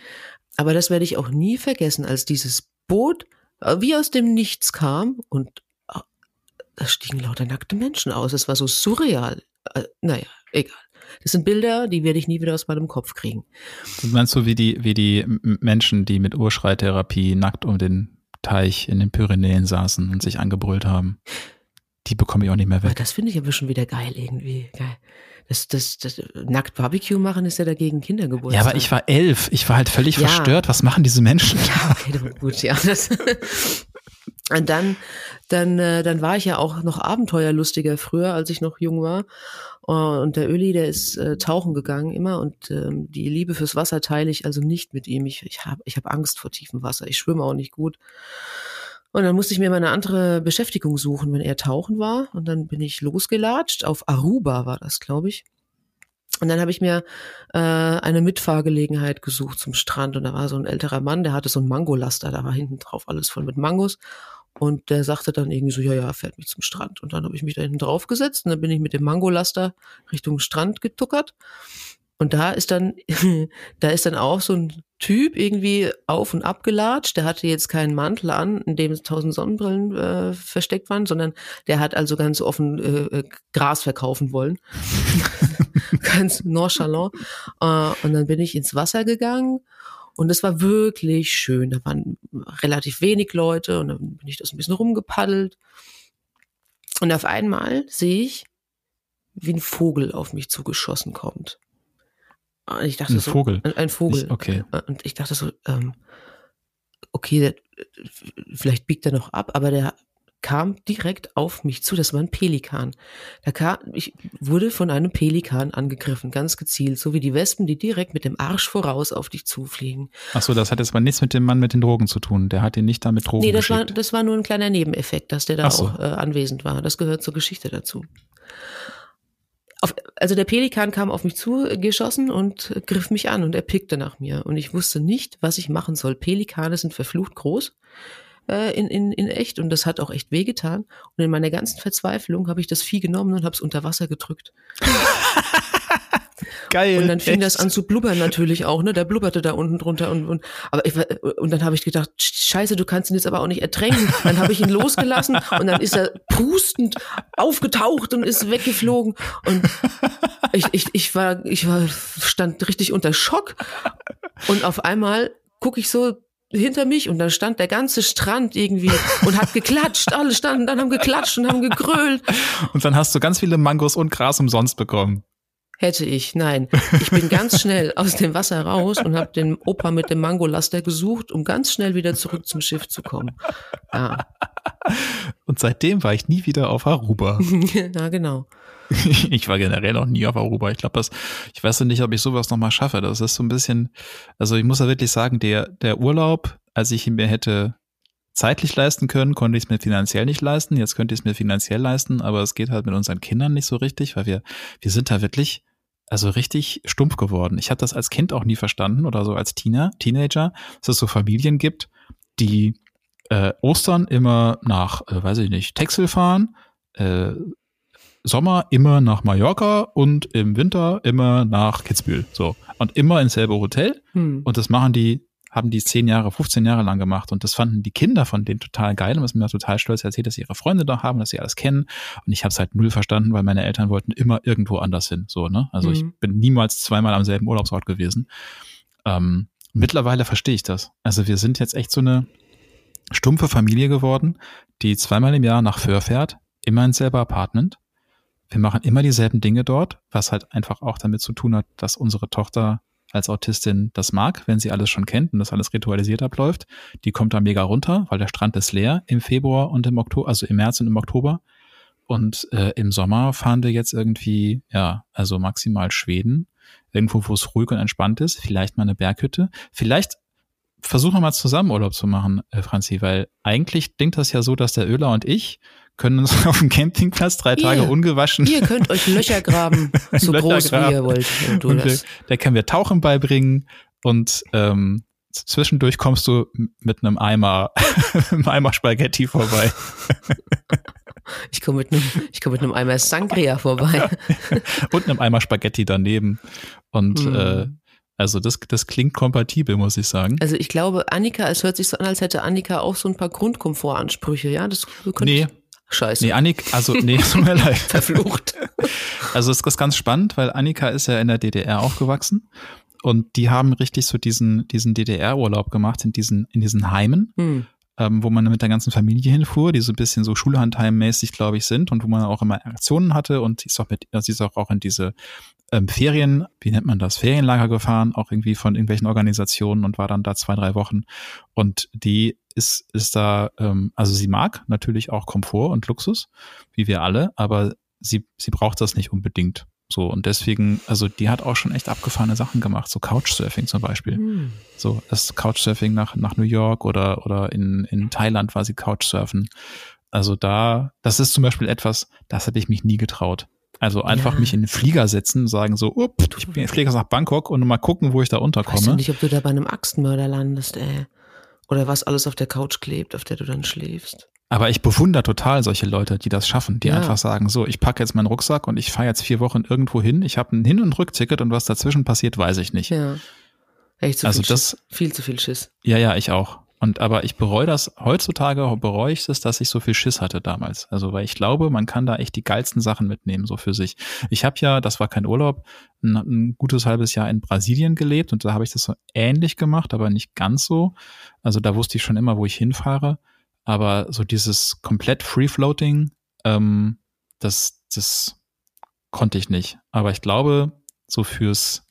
Aber das werde ich auch nie vergessen, als dieses Boot äh, wie aus dem Nichts kam und da stiegen lauter nackte Menschen aus. Es war so surreal. Äh, naja, egal. Das sind Bilder, die werde ich nie wieder aus meinem Kopf kriegen. Du meinst so wie die, wie die Menschen, die mit Urschreitherapie nackt um den Teich in den Pyrenäen saßen und sich angebrüllt haben. Die bekomme ich auch nicht mehr weg. Aber das finde ich aber schon wieder geil irgendwie. Geil. Das, das, das, nackt Barbecue machen ist ja dagegen Kindergeburtstag. Ja, aber ich war elf. Ich war halt völlig ja. verstört. Was machen diese Menschen? <laughs> Ja, okay, gut, ja. Das, <laughs> und dann, dann, äh, dann war ich ja auch noch abenteuerlustiger früher, als ich noch jung war. Uh, und der Öli, der ist äh, tauchen gegangen immer und ähm, die Liebe fürs Wasser teile ich also nicht mit ihm. Ich, ich habe ich hab Angst vor tiefem Wasser. Ich schwimme auch nicht gut. Und dann musste ich mir mal eine andere Beschäftigung suchen, wenn er tauchen war. Und dann bin ich losgelatscht. Auf Aruba war das, glaube ich. Und dann habe ich mir äh, eine Mitfahrgelegenheit gesucht zum Strand. Und da war so ein älterer Mann, der hatte so einen Mangolaster, da war hinten drauf alles voll mit Mangos. Und der sagte dann irgendwie so, ja, ja, fährt mich zum Strand. Und dann habe ich mich da hinten drauf gesetzt und dann bin ich mit dem Mangolaster Richtung Strand getuckert. Und da ist dann, <laughs> da ist dann auch so ein Typ irgendwie auf und ab gelatscht. Der hatte jetzt keinen Mantel an, in dem tausend Sonnenbrillen äh, versteckt waren, sondern der hat also ganz offen äh, äh Gras verkaufen wollen. <laughs> ganz nonchalant. Äh, und dann bin ich ins Wasser gegangen und es war wirklich schön. Da waren relativ wenig Leute und dann bin ich das ein bisschen rumgepaddelt. Und auf einmal sehe ich wie ein Vogel auf mich zugeschossen kommt. Und ich dachte Ein so, Vogel? Ein, ein Vogel. Ich- okay. Und ich dachte so, ähm, okay, der, vielleicht biegt er noch ab, aber der kam direkt auf mich zu. Das war ein Pelikan. Da kam, ich wurde von einem Pelikan angegriffen, ganz gezielt, so wie die Wespen, die direkt mit dem Arsch voraus auf dich zufliegen. Ach so, das hat jetzt mal nichts mit dem Mann mit den Drogen zu tun. Der hat ihn nicht damit Drogen Nee, das war, das war nur ein kleiner Nebeneffekt, dass der da so. auch äh, anwesend war. Das gehört zur Geschichte dazu. Auf, also der Pelikan kam auf mich zu geschossen und griff mich an und er pickte nach mir. Und ich wusste nicht, was ich machen soll. Pelikane sind verflucht groß äh, in, in, in echt und das hat auch echt wehgetan. Und in meiner ganzen Verzweiflung habe ich das Vieh genommen und habe es unter Wasser gedrückt. <laughs> Geil. Und dann fing das echt. an zu blubbern natürlich auch, ne? Der blubberte da unten drunter und, und aber ich, war- und dann habe ich gedacht, Scheiße, du kannst ihn jetzt aber auch nicht ertränken. Dann habe ich ihn losgelassen und dann ist er prustend aufgetaucht und ist weggeflogen und ich, ich, ich war ich war stand richtig unter Schock und auf einmal gucke ich so hinter mich und dann stand der ganze Strand irgendwie und hat geklatscht. Alle standen dann haben geklatscht und haben gegrölt. Und dann hast du ganz viele Mangos und Gras umsonst bekommen. Hätte ich, nein. Ich bin ganz schnell aus dem Wasser raus und habe den Opa mit dem Mangolaster gesucht, um ganz schnell wieder zurück zum Schiff zu kommen. Ja, Und seitdem war ich nie wieder auf Aruba. <laughs> ja genau. <laughs> ich war generell noch nie auf Aruba. Ich glaube, das, ich weiß nicht, ob ich sowas nochmal schaffe. Das ist so ein bisschen, also ich muss ja wirklich sagen, der, der Urlaub, als ich ihn mir hätte zeitlich leisten können, konnte ich es mir finanziell nicht leisten. Jetzt könnte ich es mir finanziell leisten, aber es geht halt mit unseren Kindern nicht so richtig, weil wir, wir sind da wirklich, also richtig stumpf geworden. Ich habe das als Kind auch nie verstanden oder so als Teen Teenager, dass es so Familien gibt, die äh, Ostern immer nach, äh, weiß ich nicht, Texel fahren, äh, Sommer immer nach Mallorca und im Winter immer nach Kitzbühel. So. Und immer ins selbe Hotel. Hm. Und das machen die, haben die 10 Jahre, 15 Jahre lang gemacht. Und das fanden die Kinder von denen total geil. Und was mir total stolz erzählt, dass sie ihre Freunde da haben, dass sie alles kennen. Und ich habe es halt null verstanden, weil meine Eltern wollten immer irgendwo anders hin. So, ne? Also ich Mhm. bin niemals zweimal am selben Urlaubsort gewesen. Ähm, mittlerweile verstehe ich das. Also wir sind jetzt echt so eine stumpfe Familie geworden, die zweimal im Jahr nach Föhr fährt, immer ins selbe Apartment. Wir machen immer dieselben Dinge dort, was halt einfach auch damit zu tun hat, dass unsere Tochter als Autistin das mag, wenn sie alles schon kennt und das alles ritualisiert abläuft. Die kommt da mega runter, weil der Strand ist leer im Februar und im Oktober, also im März und im Oktober. Und äh, im Sommer fahren wir jetzt irgendwie, ja, also maximal Schweden, irgendwo, wo es ruhig und entspannt ist, vielleicht mal eine Berghütte. Vielleicht versuchen wir mal zusammen Urlaub zu machen, äh, Franzi, weil eigentlich klingt das ja so, dass der Öler und ich können uns <laughs> auf dem Campingplatz drei Tage Ihr- ungewaschen Ihr könnt euch <laughs> Löcher graben, so Löcher groß graben. wie ihr wollt. Und und das. der können wir Tauchen beibringen und ähm, zwischendurch kommst du mit einem Eimer, <laughs> einem Eimer Spaghetti vorbei. Ich komme mit einem, ich komme mit einem Eimer Sangria vorbei. und einem Eimer Spaghetti daneben. Und Hm. äh, also das, das klingt kompatibel, muss ich sagen. Also ich glaube, Annika, es hört sich so an, als hätte Annika auch so ein paar Grundkomfortansprüche, ja? Das könnte Nee. Scheiße. Nee, Annik, also nee, <laughs> tut mir leid. Verflucht. Also es ist ganz spannend, weil Annika ist ja in der DDR aufgewachsen und die haben richtig so diesen, diesen DDR-Urlaub gemacht in diesen, in diesen Heimen. Hm. Ähm, wo man mit der ganzen Familie hinfuhr, die so ein bisschen so Schulhandheimmäßig, glaube ich, sind und wo man auch immer Aktionen hatte und sie ist auch mit, sie ist auch, auch in diese ähm, Ferien, wie nennt man das, Ferienlager gefahren, auch irgendwie von irgendwelchen Organisationen und war dann da zwei, drei Wochen. Und die ist, ist da, ähm, also sie mag natürlich auch Komfort und Luxus, wie wir alle, aber sie, sie braucht das nicht unbedingt. So, und deswegen, also die hat auch schon echt abgefahrene Sachen gemacht, so Couchsurfing zum Beispiel. Hm. So, das Couchsurfing nach, nach New York oder, oder in, in Thailand war sie Couchsurfen. Also da, das ist zum Beispiel etwas, das hätte ich mich nie getraut. Also einfach Ja. mich in den Flieger setzen und sagen so, up, ich bin- ich fliege jetzt nach Bangkok und mal gucken, wo ich da Weißt du unterkomme. nicht, ob du da bei einem Axtmörder landest, ey. Oder was alles auf der Couch klebt, auf der du dann schläfst. Aber ich bewundere total solche Leute, die das schaffen, die Ja. einfach sagen, so, ich packe jetzt meinen Rucksack und ich fahre jetzt vier Wochen irgendwo hin. Ich habe ein Hin- und Rückticket und was dazwischen passiert, weiß ich nicht. Ja. Echt zu Also viel das- Schiss. Viel zu viel Schiss. Ja, ja, ich auch. Und aber ich bereue das, heutzutage bereue ich es, dass ich so viel Schiss hatte damals. Also, weil ich glaube, man kann da echt die geilsten Sachen mitnehmen, so für sich. Ich habe ja, das war kein Urlaub, ein, ein gutes halbes Jahr in Brasilien gelebt und da habe ich das so ähnlich gemacht, aber nicht ganz so. Also da wusste ich schon immer, wo ich hinfahre. Aber so dieses komplett Free-Floating, ähm, das, das konnte ich nicht. Aber ich glaube, so fürs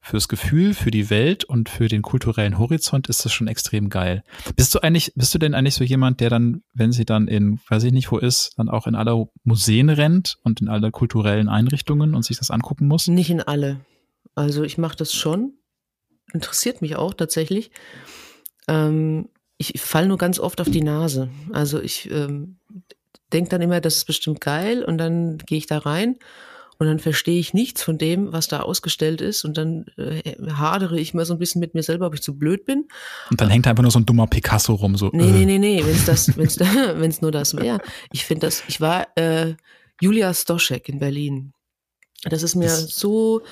fürs Gefühl, für die Welt und für den kulturellen Horizont ist das schon extrem geil. Bist du eigentlich, bist du denn eigentlich so jemand, der dann, wenn sie dann in, weiß ich nicht wo ist, dann auch in alle Museen rennt und in alle kulturellen Einrichtungen und sich das angucken muss? Nicht in alle. Also ich mache das schon. Interessiert mich auch tatsächlich. Ähm, ich falle nur ganz oft auf die Nase. Also ich ähm, denke dann immer, das ist bestimmt geil und dann gehe ich da rein und dann verstehe ich nichts von dem, was da ausgestellt ist und dann äh, hadere ich mal so ein bisschen mit mir selber, ob ich zu blöd bin. Und dann hängt einfach nur so ein dummer Picasso rum, so. Nee, nee, nee, nee, wenn's das, wenn's, <laughs> da, wenn's nur das wäre. Ich finde das, ich war äh, Julia Stoschek in Berlin. Das ist mir das so.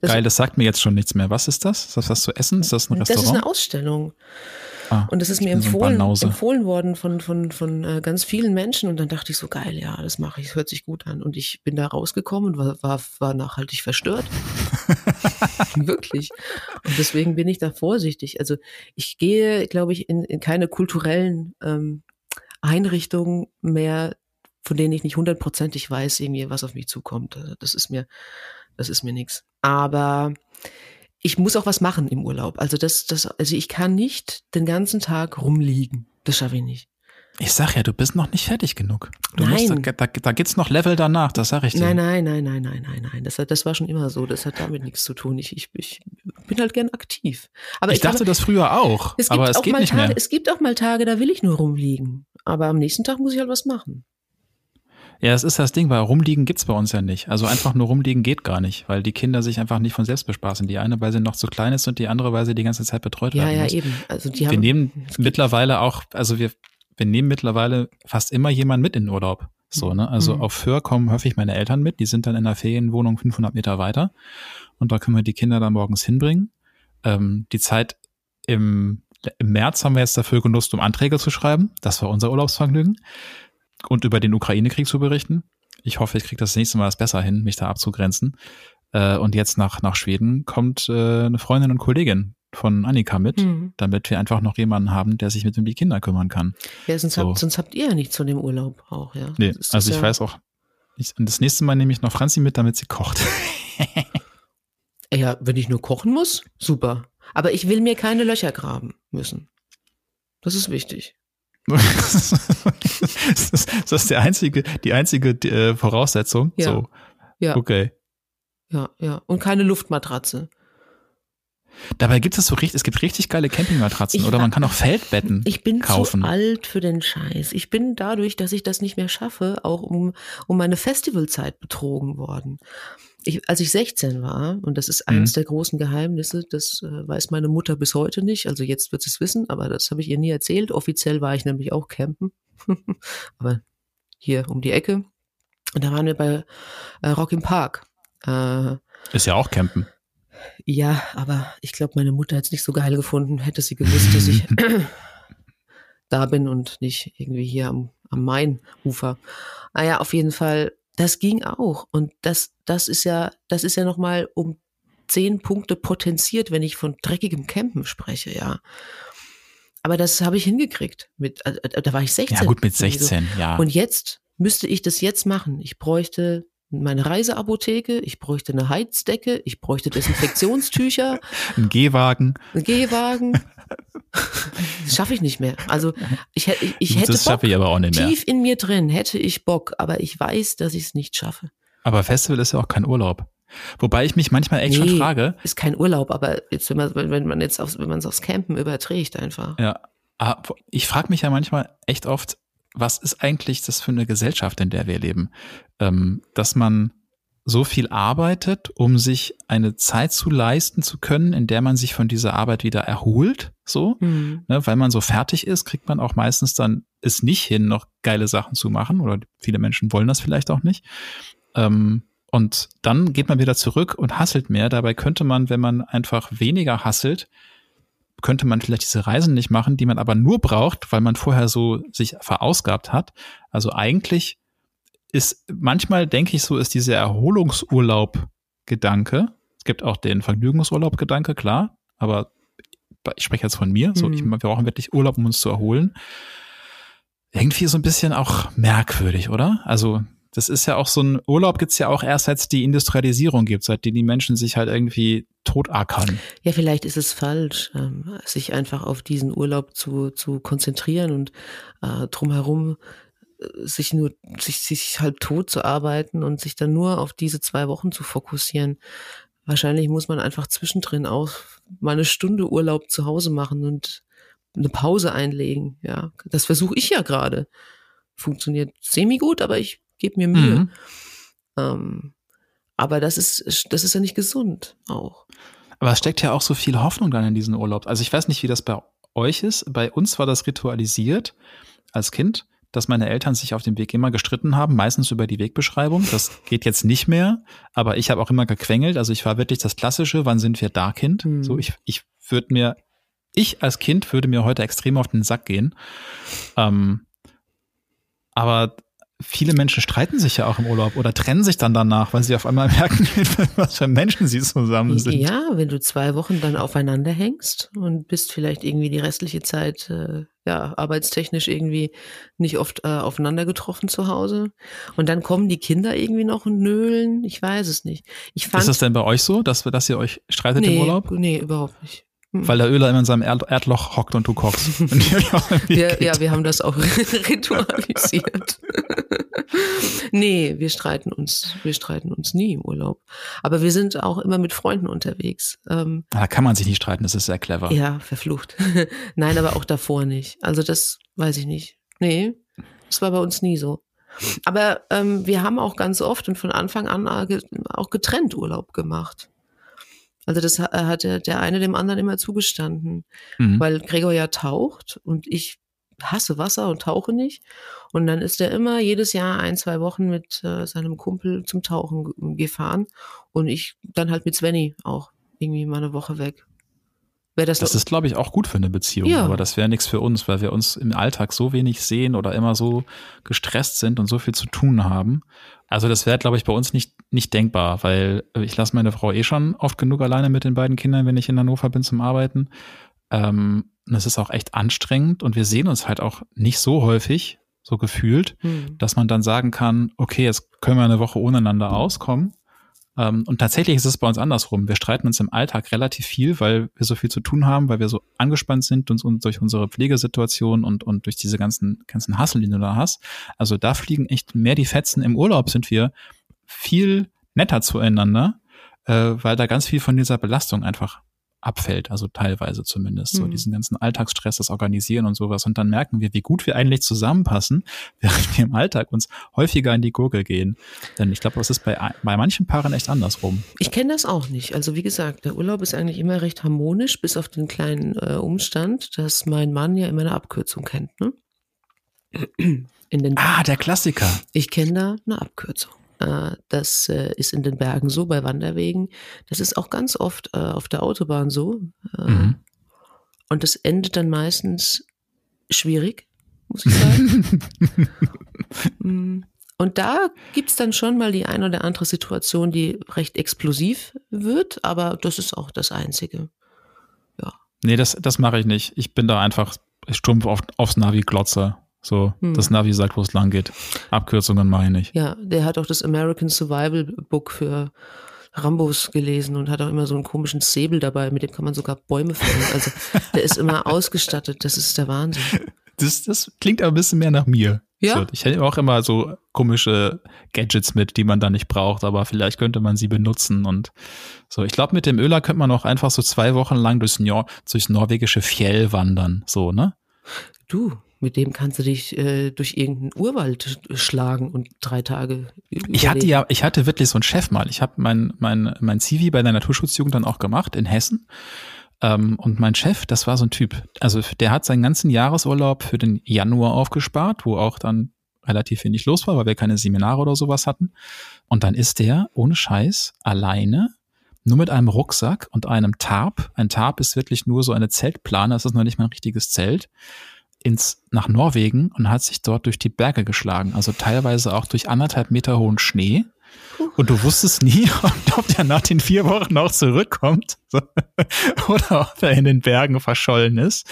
Das geil, das sagt mir jetzt schon nichts mehr. Was ist das? Ist das was zu essen? Ist das ein Restaurant? Das ist eine Ausstellung. Ah, und das ist mir empfohlen, so empfohlen worden von, von, von äh, ganz vielen Menschen. Und dann dachte ich so, geil, ja, das mache ich, das hört sich gut an. Und ich bin da rausgekommen und war, war, war nachhaltig verstört. <laughs> Wirklich. Und deswegen bin ich da vorsichtig. Also ich gehe, glaube ich, in, in keine kulturellen ähm, Einrichtungen mehr, von denen ich nicht hundertprozentig weiß, irgendwie, was auf mich zukommt. Also das ist mir, das ist mir nichts. Aber ich muss auch was machen im Urlaub. Also das, das, also ich kann nicht den ganzen Tag rumliegen. Das schaffe ich nicht. Ich sag ja, du bist noch nicht fertig genug. Du nein. Musst, da, da, da gibt's noch Level danach, das sag ich dir. Nein, nein, nein, nein, nein, nein, nein. Das, das war schon immer so. Das hat damit nichts zu tun. Ich, ich, ich bin halt gern aktiv. Aber ich, ich dachte glaube, das früher auch. Es aber es geht nicht Tage, mehr. Es gibt auch mal Tage, da will ich nur rumliegen. Aber am nächsten Tag muss ich halt was machen. Ja, das ist das Ding, weil rumliegen gibt's bei uns ja nicht. Also einfach nur rumliegen geht gar nicht, weil die Kinder sich einfach nicht von selbst bespaßen. Die eine, weil sie noch zu klein ist und die andere, weil sie die ganze Zeit betreut ja, werden ja. Ja, eben. Also die wir haben, nehmen mittlerweile auch, also wir, wir nehmen mittlerweile fast immer jemanden mit in den Urlaub. So, ne? Also mhm. auf Föhr kommen häufig meine Eltern mit, die sind dann in der Ferienwohnung 500 Meter weiter und da können wir die Kinder dann morgens hinbringen. Ähm, die Zeit im, im März haben wir jetzt dafür genutzt, um Anträge zu schreiben. Das war unser Urlaubsvergnügen. Und über den Ukraine-Krieg zu berichten. Ich hoffe, ich kriege das nächste Mal das besser hin, mich da abzugrenzen. Äh, und jetzt nach, nach Schweden kommt äh, eine Freundin und Kollegin von Annika mit, mhm. damit wir einfach noch jemanden haben, der sich mit um die Kinder kümmern kann. Ja, sonst, so. habt, sonst habt ihr ja nichts von dem Urlaub auch, ja. Nee, also ich ja weiß auch, ich, das nächste Mal nehme ich noch Franzi mit, damit sie kocht. ja, wenn ich nur kochen muss, super. Aber ich will mir keine Löcher graben müssen. Das ist wichtig. <laughs> das, ist, das der einzige, die einzige äh, Voraussetzung. Ja. So. Ja. Okay. Ja, ja. Und keine Luftmatratze. Dabei gibt es so richtig, es gibt richtig geile Campingmatratzen ich, oder man kann auch Feldbetten Ich bin kaufen. zu alt für den Scheiß. Ich bin dadurch, dass ich das nicht mehr schaffe, auch um, um meine Festivalzeit betrogen worden. Ich, als ich 16 war, und das ist eines mhm. der großen Geheimnisse, das äh, weiß meine Mutter bis heute nicht, also jetzt wird sie es wissen, aber das habe ich ihr nie erzählt. Offiziell war ich nämlich auch campen, <laughs> aber hier um die Ecke. Und da waren wir bei äh, Rock im Park. Äh, ist ja auch campen. Ja, aber ich glaube, meine Mutter hätte es nicht so geil gefunden, hätte sie gewusst, dass ich <clears throat> da bin und nicht irgendwie hier am, am Mainufer. Naja, ah auf jeden Fall, das ging auch. Und das, das ist ja, das ist ja nochmal um zehn Punkte potenziert, wenn ich von dreckigem Campen spreche, ja. Aber das habe ich hingekriegt. Mit, äh, äh da war ich 16. Ja, gut, mit 16, ja. Und jetzt müsste ich das jetzt machen. Ich bräuchte meine Reiseapotheke, ich bräuchte eine Heizdecke, ich bräuchte Desinfektionstücher. <laughs> Ein Gehwagen. Ein Gehwagen. Das schaffe ich nicht mehr. Also ich, ich, ich hätte das schaffe ich aber auch nicht mehr. tief in mir drin hätte ich Bock, aber ich weiß, dass ich es nicht schaffe. Aber Festival ist ja auch kein Urlaub. Wobei ich mich manchmal echt nee, schon frage. Ist kein Urlaub, aber jetzt, wenn man, wenn man jetzt aufs, wenn man es aufs Campen überträgt einfach. Ja. Ah, ich frage mich ja manchmal echt oft, was ist eigentlich das für eine Gesellschaft, in der wir leben? Ähm, dass man so viel arbeitet, um sich eine Zeit zu leisten zu können, in der man sich von dieser Arbeit wieder erholt, so, mhm. ne, weil man so fertig ist, kriegt man auch meistens dann es nicht hin, noch geile Sachen zu machen oder viele Menschen wollen das vielleicht auch nicht. Ähm, und dann geht man wieder zurück und hasselt mehr. Dabei könnte man, wenn man einfach weniger hasselt, könnte man vielleicht diese Reisen nicht machen, die man aber nur braucht, weil man vorher so sich verausgabt hat. Also eigentlich ist, manchmal denke ich so, ist dieser Erholungsurlaub-Gedanke, es gibt auch den Vergnügungsurlaub-Gedanke, klar, aber ich spreche jetzt von mir, so, mhm. ich, wir brauchen wirklich Urlaub, um uns zu erholen. Irgendwie so ein bisschen auch merkwürdig, oder? Also, das ist ja auch so ein Urlaub gibt's ja auch erst, seit es die Industrialisierung gibt, seitdem die Menschen sich halt irgendwie totackern. Ja, vielleicht ist es falsch, ähm, sich einfach auf diesen Urlaub zu, zu konzentrieren und äh, drumherum sich nur, sich, sich halb tot zu arbeiten und sich dann nur auf diese zwei Wochen zu fokussieren. Wahrscheinlich muss man einfach zwischendrin auch mal eine Stunde Urlaub zu Hause machen und eine Pause einlegen. Ja, das versuche ich ja gerade. Funktioniert semi gut, aber ich gebe mir Mühe. Mhm. Ähm, aber das ist, das ist ja nicht gesund auch. Aber es steckt ja auch so viel Hoffnung dann in diesen Urlaub. Also ich weiß nicht, wie das bei euch ist. Bei uns war das ritualisiert als Kind, dass meine Eltern sich auf dem Weg immer gestritten haben, meistens über die Wegbeschreibung. Das geht jetzt nicht mehr, aber ich habe auch immer gequengelt. Also ich war wirklich das klassische, wann sind wir da, Kind? Mhm. So, ich, ich würde mir, ich als Kind würde mir heute extrem auf den Sack gehen. Ähm, aber viele Menschen streiten sich ja auch im Urlaub oder trennen sich dann danach, weil sie auf einmal <laughs> merken, was für Menschen sie zusammen sind. Ja, wenn du zwei Wochen dann aufeinander hängst und bist vielleicht irgendwie die restliche Zeit äh, ja arbeitstechnisch irgendwie nicht oft äh, aufeinander getroffen zu Hause und dann kommen die Kinder irgendwie noch und nölen. Ich weiß es nicht. Ich fand, Ist das denn bei euch so, dass, dass ihr euch streitet nee, im Urlaub? Nee, überhaupt nicht. Hm. Weil der Öler immer in seinem Erdloch hockt und du kochst. <laughs> wir, ja, wir haben das auch <laughs> ritualisiert. <laughs> nee, wir streiten uns, wir streiten uns nie im Urlaub. Aber wir sind auch immer mit Freunden unterwegs. Ähm, da kann man sich nicht streiten, das ist sehr clever. Ja, verflucht. Nein, aber auch davor nicht. Also das weiß ich nicht. Nee, das war bei uns nie so. Aber ähm, wir haben auch ganz oft und von Anfang an auch getrennt Urlaub gemacht. Also das hat der eine dem anderen immer zugestanden, mhm. weil Gregor ja taucht und ich hasse Wasser und tauche nicht. Und dann ist er immer jedes Jahr ein, zwei Wochen mit äh, seinem Kumpel zum Tauchen gefahren und ich dann halt mit Svenny auch irgendwie mal eine Woche weg. Das, das ist, glaube ich, auch gut für eine Beziehung, ja. aber das wäre nichts für uns, weil wir uns im Alltag so wenig sehen oder immer so gestresst sind und so viel zu tun haben. Also das wäre, glaube ich, bei uns nicht, nicht denkbar, weil ich lasse meine Frau eh schon oft genug alleine mit den beiden Kindern, wenn ich in Hannover bin zum Arbeiten. Ähm, das ist auch echt anstrengend und wir sehen uns halt auch nicht so häufig, so gefühlt, hm. dass man dann sagen kann, okay, jetzt können wir eine Woche ohne einander auskommen. Ähm, und tatsächlich ist es bei uns andersrum. Wir streiten uns im Alltag relativ viel, weil wir so viel zu tun haben, weil wir so angespannt sind und, und durch unsere Pflegesituation und, und durch diese ganzen, ganzen Hassel, die du da hast. Also da fliegen echt mehr die Fetzen. Im Urlaub sind wir viel netter zueinander, äh, weil da ganz viel von dieser Belastung einfach abfällt, also teilweise zumindest, so mhm. diesen ganzen Alltagsstress, das Organisieren und sowas. Und dann merken wir, wie gut wir eigentlich zusammenpassen, <laughs> während wir im Alltag uns häufiger in die Gurgel gehen. Denn ich glaube, das ist bei, bei manchen Paaren echt andersrum. Ich kenne das auch nicht. Also wie gesagt, der Urlaub ist eigentlich immer recht harmonisch, bis auf den kleinen äh, Umstand, dass mein Mann ja immer eine Abkürzung kennt. Ne? <clears throat> In den ah, der Klassiker. Ich kenne da eine Abkürzung. Äh, das äh, ist in den Bergen so, bei Wanderwegen. Das ist auch ganz oft äh, auf der Autobahn so. Mhm. Und das endet dann meistens schwierig, muss ich sagen. <laughs> Mm. Und da gibt's dann schon mal die ein oder andere Situation, die recht explosiv wird, aber das ist auch das Einzige. Ja. Nee, das, das mache ich nicht. Ich bin da einfach stumpf auf, aufs Navi glotze. So, hm. das Navi sagt, wo es lang geht. Abkürzungen meine ich. Ja, der hat auch das American Survival Book für Rambos gelesen und hat auch immer so einen komischen Säbel dabei, mit dem kann man sogar Bäume fällen. Also der ist immer <laughs> ausgestattet, das ist der Wahnsinn. Das, das klingt aber ein bisschen mehr nach mir. Ja. So, ich hätte auch immer so komische Gadgets mit, die man da nicht braucht, aber vielleicht könnte man sie benutzen und so. Ich glaube, mit dem Öler könnte man auch einfach so zwei Wochen lang durchs, Nor durchs norwegische Fjell wandern, so, ne? Du, mit dem kannst du dich äh, durch irgendeinen Urwald schlagen und drei Tage. Überleben. Ich hatte ja, ich hatte wirklich so einen Chef mal. Ich habe mein mein mein Zivi bei der Naturschutzjugend dann auch gemacht in Hessen. Ähm, und mein Chef, das war so ein Typ. Also der hat seinen ganzen Jahresurlaub für den Januar aufgespart, wo auch dann relativ wenig los war, weil wir keine Seminare oder sowas hatten. Und dann ist der ohne Scheiß alleine nur mit einem Rucksack und einem Tarp. Ein Tarp ist wirklich nur so eine Zeltplane, das ist noch nicht mal ein richtiges Zelt ins, nach Norwegen und hat sich dort durch die Berge geschlagen, also teilweise auch durch anderthalb Meter hohen Schnee. Und du wusstest nie, <laughs> ob der nach den vier Wochen noch zurückkommt <laughs> oder ob er in den Bergen verschollen ist.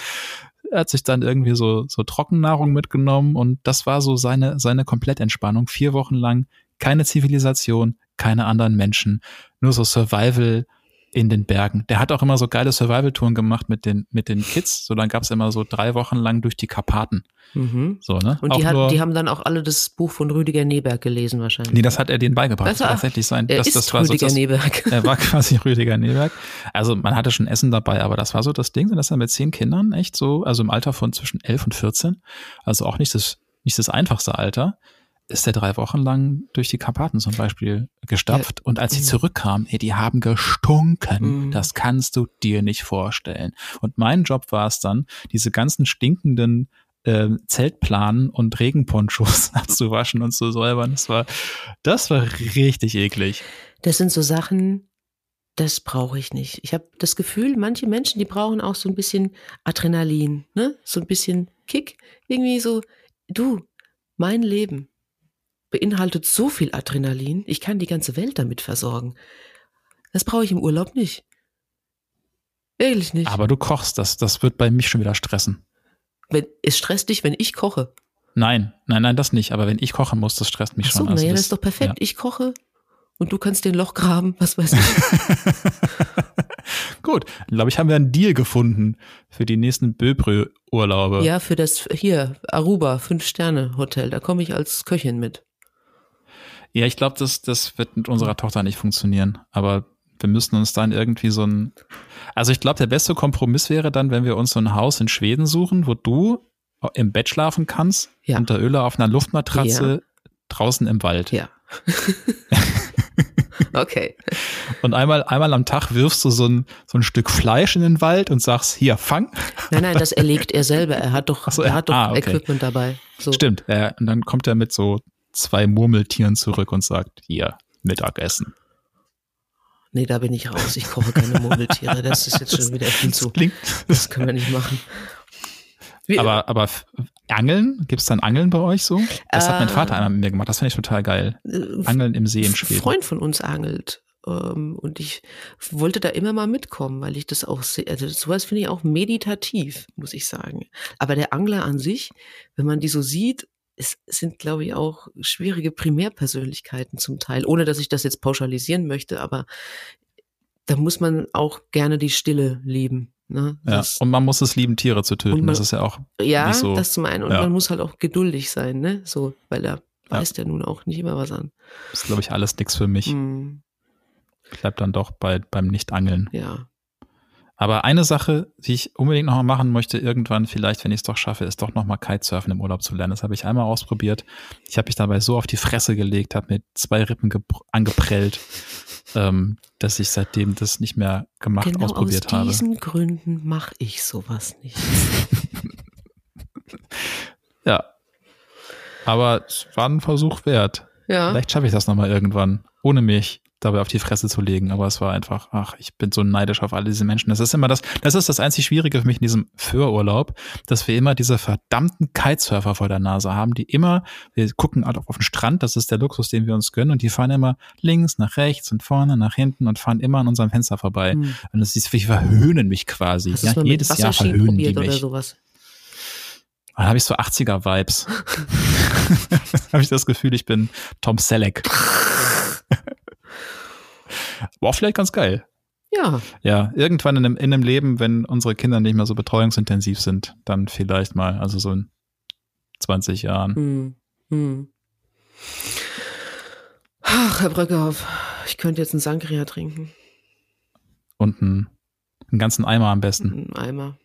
Er hat sich dann irgendwie so, so Trockennahrung mitgenommen und das war so seine, seine Komplettentspannung. Vier Wochen lang keine Zivilisation, keine anderen Menschen, nur so Survival in den Bergen. Der hat auch immer so geile Survival-Touren gemacht mit den, mit den Kids. So, dann gab's immer so drei Wochen lang durch die Karpaten. Mhm. So, ne? Und die, hat, die haben dann auch alle das Buch von Rüdiger Neberg gelesen wahrscheinlich. nee, das hat er denen beigebracht. Das war tatsächlich sein, er das, ist das war so Rüdiger das, Neberg. <laughs> Er war quasi Rüdiger Neberg. Also man hatte schon Essen dabei, aber das war so das Ding, dass er mit zehn Kindern echt so, also im Alter von zwischen elf und 14, also auch nicht das, nicht das einfachste Alter, ist er drei Wochen lang durch die Karpaten zum Beispiel gestapft. Und als sie Mhm. zurückkamen, ey, die haben gestunken. Mhm. Das kannst du dir nicht vorstellen. Und mein Job war es dann, diese ganzen stinkenden äh, Zeltplanen und Regenponchos <laughs> abzuwaschen und zu säubern. Das war, das war richtig eklig. Das sind so Sachen, das brauche ich nicht. Ich habe das Gefühl, manche Menschen, die brauchen auch so ein bisschen Adrenalin, ne? So ein bisschen Kick. Irgendwie so, du, mein Leben beinhaltet so viel Adrenalin, ich kann die ganze Welt damit versorgen. Das brauche ich im Urlaub nicht. Ehrlich nicht. Aber du kochst, das, das wird bei mich schon wieder stressen. wenn, es stresst dich, wenn ich koche. Nein, nein, nein, das nicht. Aber wenn ich kochen muss, das stresst mich Ach so, schon. Also naja, das ist doch perfekt. Ich koche und du kannst den Loch graben, was weiß ich. Ja. <laughs> Gut, glaube ich, haben wir einen Deal gefunden für die nächsten Böbrö-Urlaube. ja, für das hier, Aruba, Fünf-Sterne-Hotel, da komme ich als Köchin mit. Ja, ich glaube, das, das wird mit unserer Tochter nicht funktionieren. Aber wir müssen uns dann irgendwie so ein. Also ich glaube, der beste Kompromiss wäre dann, wenn wir uns so ein Haus in Schweden suchen, wo du im Bett schlafen kannst, Ja. unter Öle auf einer Luftmatratze draußen im Wald. Ja. <laughs> okay. Und einmal, einmal am Tag wirfst du so ein, so ein Stück Fleisch in den Wald und sagst, hier, fang. Nein, nein, das erlegt er selber. Er hat doch, so, er hat doch ah, okay. Equipment dabei. So. Stimmt. Äh, und dann kommt er mit so zwei Murmeltieren zurück und sagt, hier, Mittagessen. Nee, da bin ich raus. Ich koche keine Murmeltiere. Das ist jetzt schon wieder viel zu. Klingt. Das können wir nicht machen. Wir, Aber, aber Angeln? Gibt's dann Angeln bei euch so? Das hat mein Äh, Vater einmal mit mir gemacht. Das finde ich total geil. äh, Angeln im See in Ein Schweden. Freund von uns angelt. Ähm, und ich wollte da immer mal mitkommen, weil ich das auch sehe. Also sowas finde ich auch meditativ, muss ich sagen. Aber der Angler an sich, wenn man die so sieht, es sind, glaube ich, auch schwierige Primärpersönlichkeiten zum Teil, ohne dass ich das jetzt pauschalisieren möchte, aber da muss man auch gerne die Stille lieben. Ne? Ja. Das, Und man muss es lieben, Tiere zu töten. Man- das ist ja auch, ja, nicht so- das zum einen. Und ja. man muss halt auch geduldig sein, ne? So, weil er Ja. weiß ja nun auch nicht immer was an. ist, glaube ich, alles nichts für mich. Hm, Ich bleib dann doch bei, beim Nicht-Angeln. ja. Aber eine Sache, die ich unbedingt noch mal machen möchte, irgendwann vielleicht, wenn ich es doch schaffe, ist doch noch mal Kitesurfen im Urlaub zu lernen. Das habe ich einmal ausprobiert. Ich habe mich dabei so auf die Fresse gelegt, habe mit zwei Rippen gepr- angeprellt, ähm, dass ich seitdem das nicht mehr gemacht, Genau aus ausprobiert habe. diesen Gründen mache ich sowas nicht. <laughs> Ja. Aber es war ein Versuch wert. Ja. Vielleicht schaffe ich das noch mal irgendwann, ohne mich dabei auf die Fresse zu legen. Aber es war einfach, ach, ich bin so neidisch auf alle diese Menschen. Das ist immer das, das ist das einzig Schwierige für mich in diesem Fürurlaub, dass wir immer diese verdammten Kitesurfer vor der Nase haben, die immer, wir gucken halt auf den Strand, das ist der Luxus, den wir uns gönnen, und die fahren immer links, nach rechts und vorne, nach hinten und fahren immer an unserem Fenster vorbei. Hm. Und das ist, die verhöhnen mich quasi. Ja, jedes Jahr verhöhnen die mich. Dann habe ich so 80er-Vibes. <laughs> <laughs> habe ich das Gefühl, ich bin Tom Selleck. <laughs> War vielleicht ganz geil. Ja, Ja, irgendwann in einem, in einem Leben, wenn unsere Kinder nicht mehr so betreuungsintensiv sind, dann vielleicht mal, also so in 20 Jahren. hm. Hm. Ach, Herr Bröckhoff, ich könnte jetzt einen Sangria trinken. Und einen, einen ganzen Eimer am besten. Einen Eimer.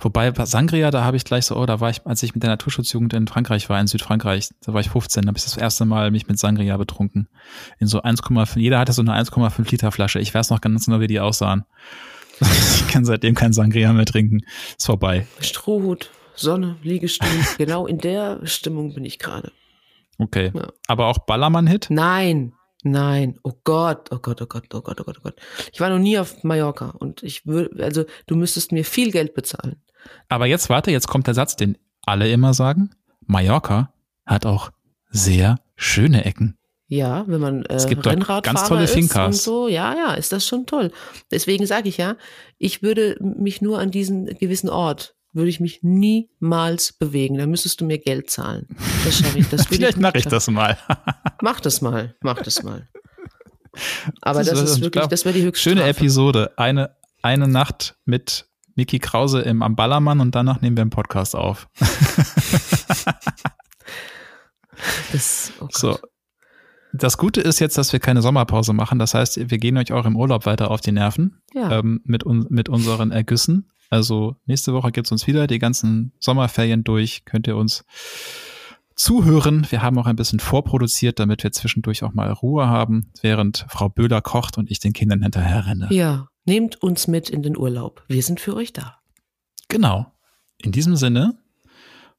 Wobei bei Sangria, da habe ich gleich so, oh, da war ich, als ich mit der Naturschutzjugend in Frankreich war, in Südfrankreich, da war ich 15, da habe ich das erste Mal mich mit Sangria betrunken. In so 1,5, jeder hatte so eine 1,5 Liter Flasche. Ich weiß noch ganz genau, wie die aussahen. <laughs> Ich kann seitdem kein Sangria mehr trinken. Ist vorbei. Strohhut, Sonne, Liegestuhl. <laughs> genau in der Stimmung bin ich gerade. Okay. Ja. Aber auch Ballermann-Hit? Nein, nein, oh Gott, oh Gott, oh Gott, oh Gott, oh Gott, oh Gott. Ich war noch nie auf Mallorca und ich würde, also du müsstest mir viel Geld bezahlen. Aber jetzt warte, jetzt kommt der Satz, den alle immer sagen. Mallorca hat auch sehr schöne Ecken. Ja, wenn man äh, Es gibt Rennradfahrer ganz tolle ist Finkas. und so, ja, ja, ist das schon toll. Deswegen sage ich ja, ich würde mich nur an diesen gewissen Ort würde ich mich niemals bewegen. Da müsstest du mir Geld zahlen. Das schaffe ich. Das <laughs> Vielleicht ich mache ich das mal. Mach das mal. Mach das mal. <laughs> Aber Das das, ist- ich wirklich, glaub, das wäre die höchste Schöne Strafe. Episode. Eine, eine Nacht mit Mickey Krause im, am Ballermann und danach nehmen wir einen Podcast auf. <laughs> Das, oh. So. Das Gute ist jetzt, dass wir keine Sommerpause machen. Das heißt, wir gehen euch auch im Urlaub weiter auf die Nerven Ja. ähm, mit, un mit unseren Ergüssen. Also nächste Woche gibt's uns wieder die ganzen Sommerferien durch. Könnt ihr uns zuhören. Wir haben auch ein bisschen vorproduziert, damit wir zwischendurch auch mal Ruhe haben, während Frau Böhler kocht und ich den Kindern hinterher renne. ja. Nehmt uns mit in den Urlaub. Wir sind für euch da. Genau. In diesem Sinne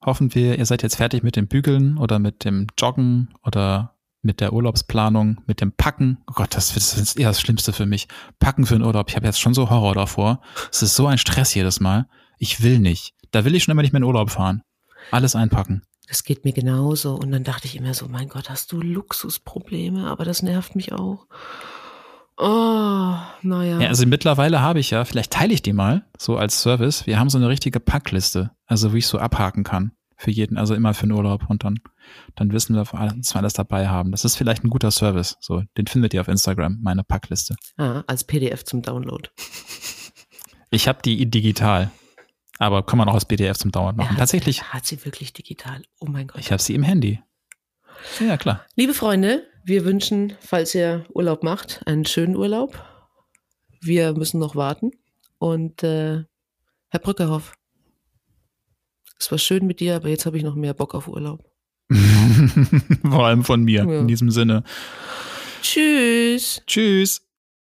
hoffen wir, ihr seid jetzt fertig mit dem Bügeln oder mit dem Joggen oder mit der Urlaubsplanung, mit dem Packen. Oh Gott, das ist- das ist eher das Schlimmste für mich. Packen für den Urlaub. Ich habe jetzt schon so Horror davor. Es ist so ein Stress jedes Mal. Ich will nicht. Da will ich schon immer nicht mehr in den Urlaub fahren. Alles einpacken. Das geht mir genauso. Und dann dachte ich immer so, mein Gott, hast du Luxusprobleme? Aber das nervt mich auch. Oh, naja. Ja, also mittlerweile habe ich ja, vielleicht teile ich die mal, so als Service. Wir haben so eine richtige Packliste, also wie ich so abhaken kann für jeden, also immer für den Urlaub und dann, dann wissen wir, dass wir alles dabei haben. Das ist vielleicht ein guter Service. So, den findet ihr auf Instagram, meine Packliste. ah, als PDF zum Download. Ich habe die digital, aber kann man auch als PDF zum Download machen. hat- Tatsächlich, er Hat sie wirklich digital? Oh mein Gott. ich habe sie im Handy. Ja, klar. Liebe Freunde, wir wünschen, falls ihr Urlaub macht, einen schönen Urlaub. Wir müssen noch warten. Und äh, Herr Brückerhoff, es war schön mit dir, aber jetzt habe ich noch mehr Bock auf Urlaub. <laughs> Vor allem von mir. Ja. In diesem Sinne. Tschüss. Tschüss.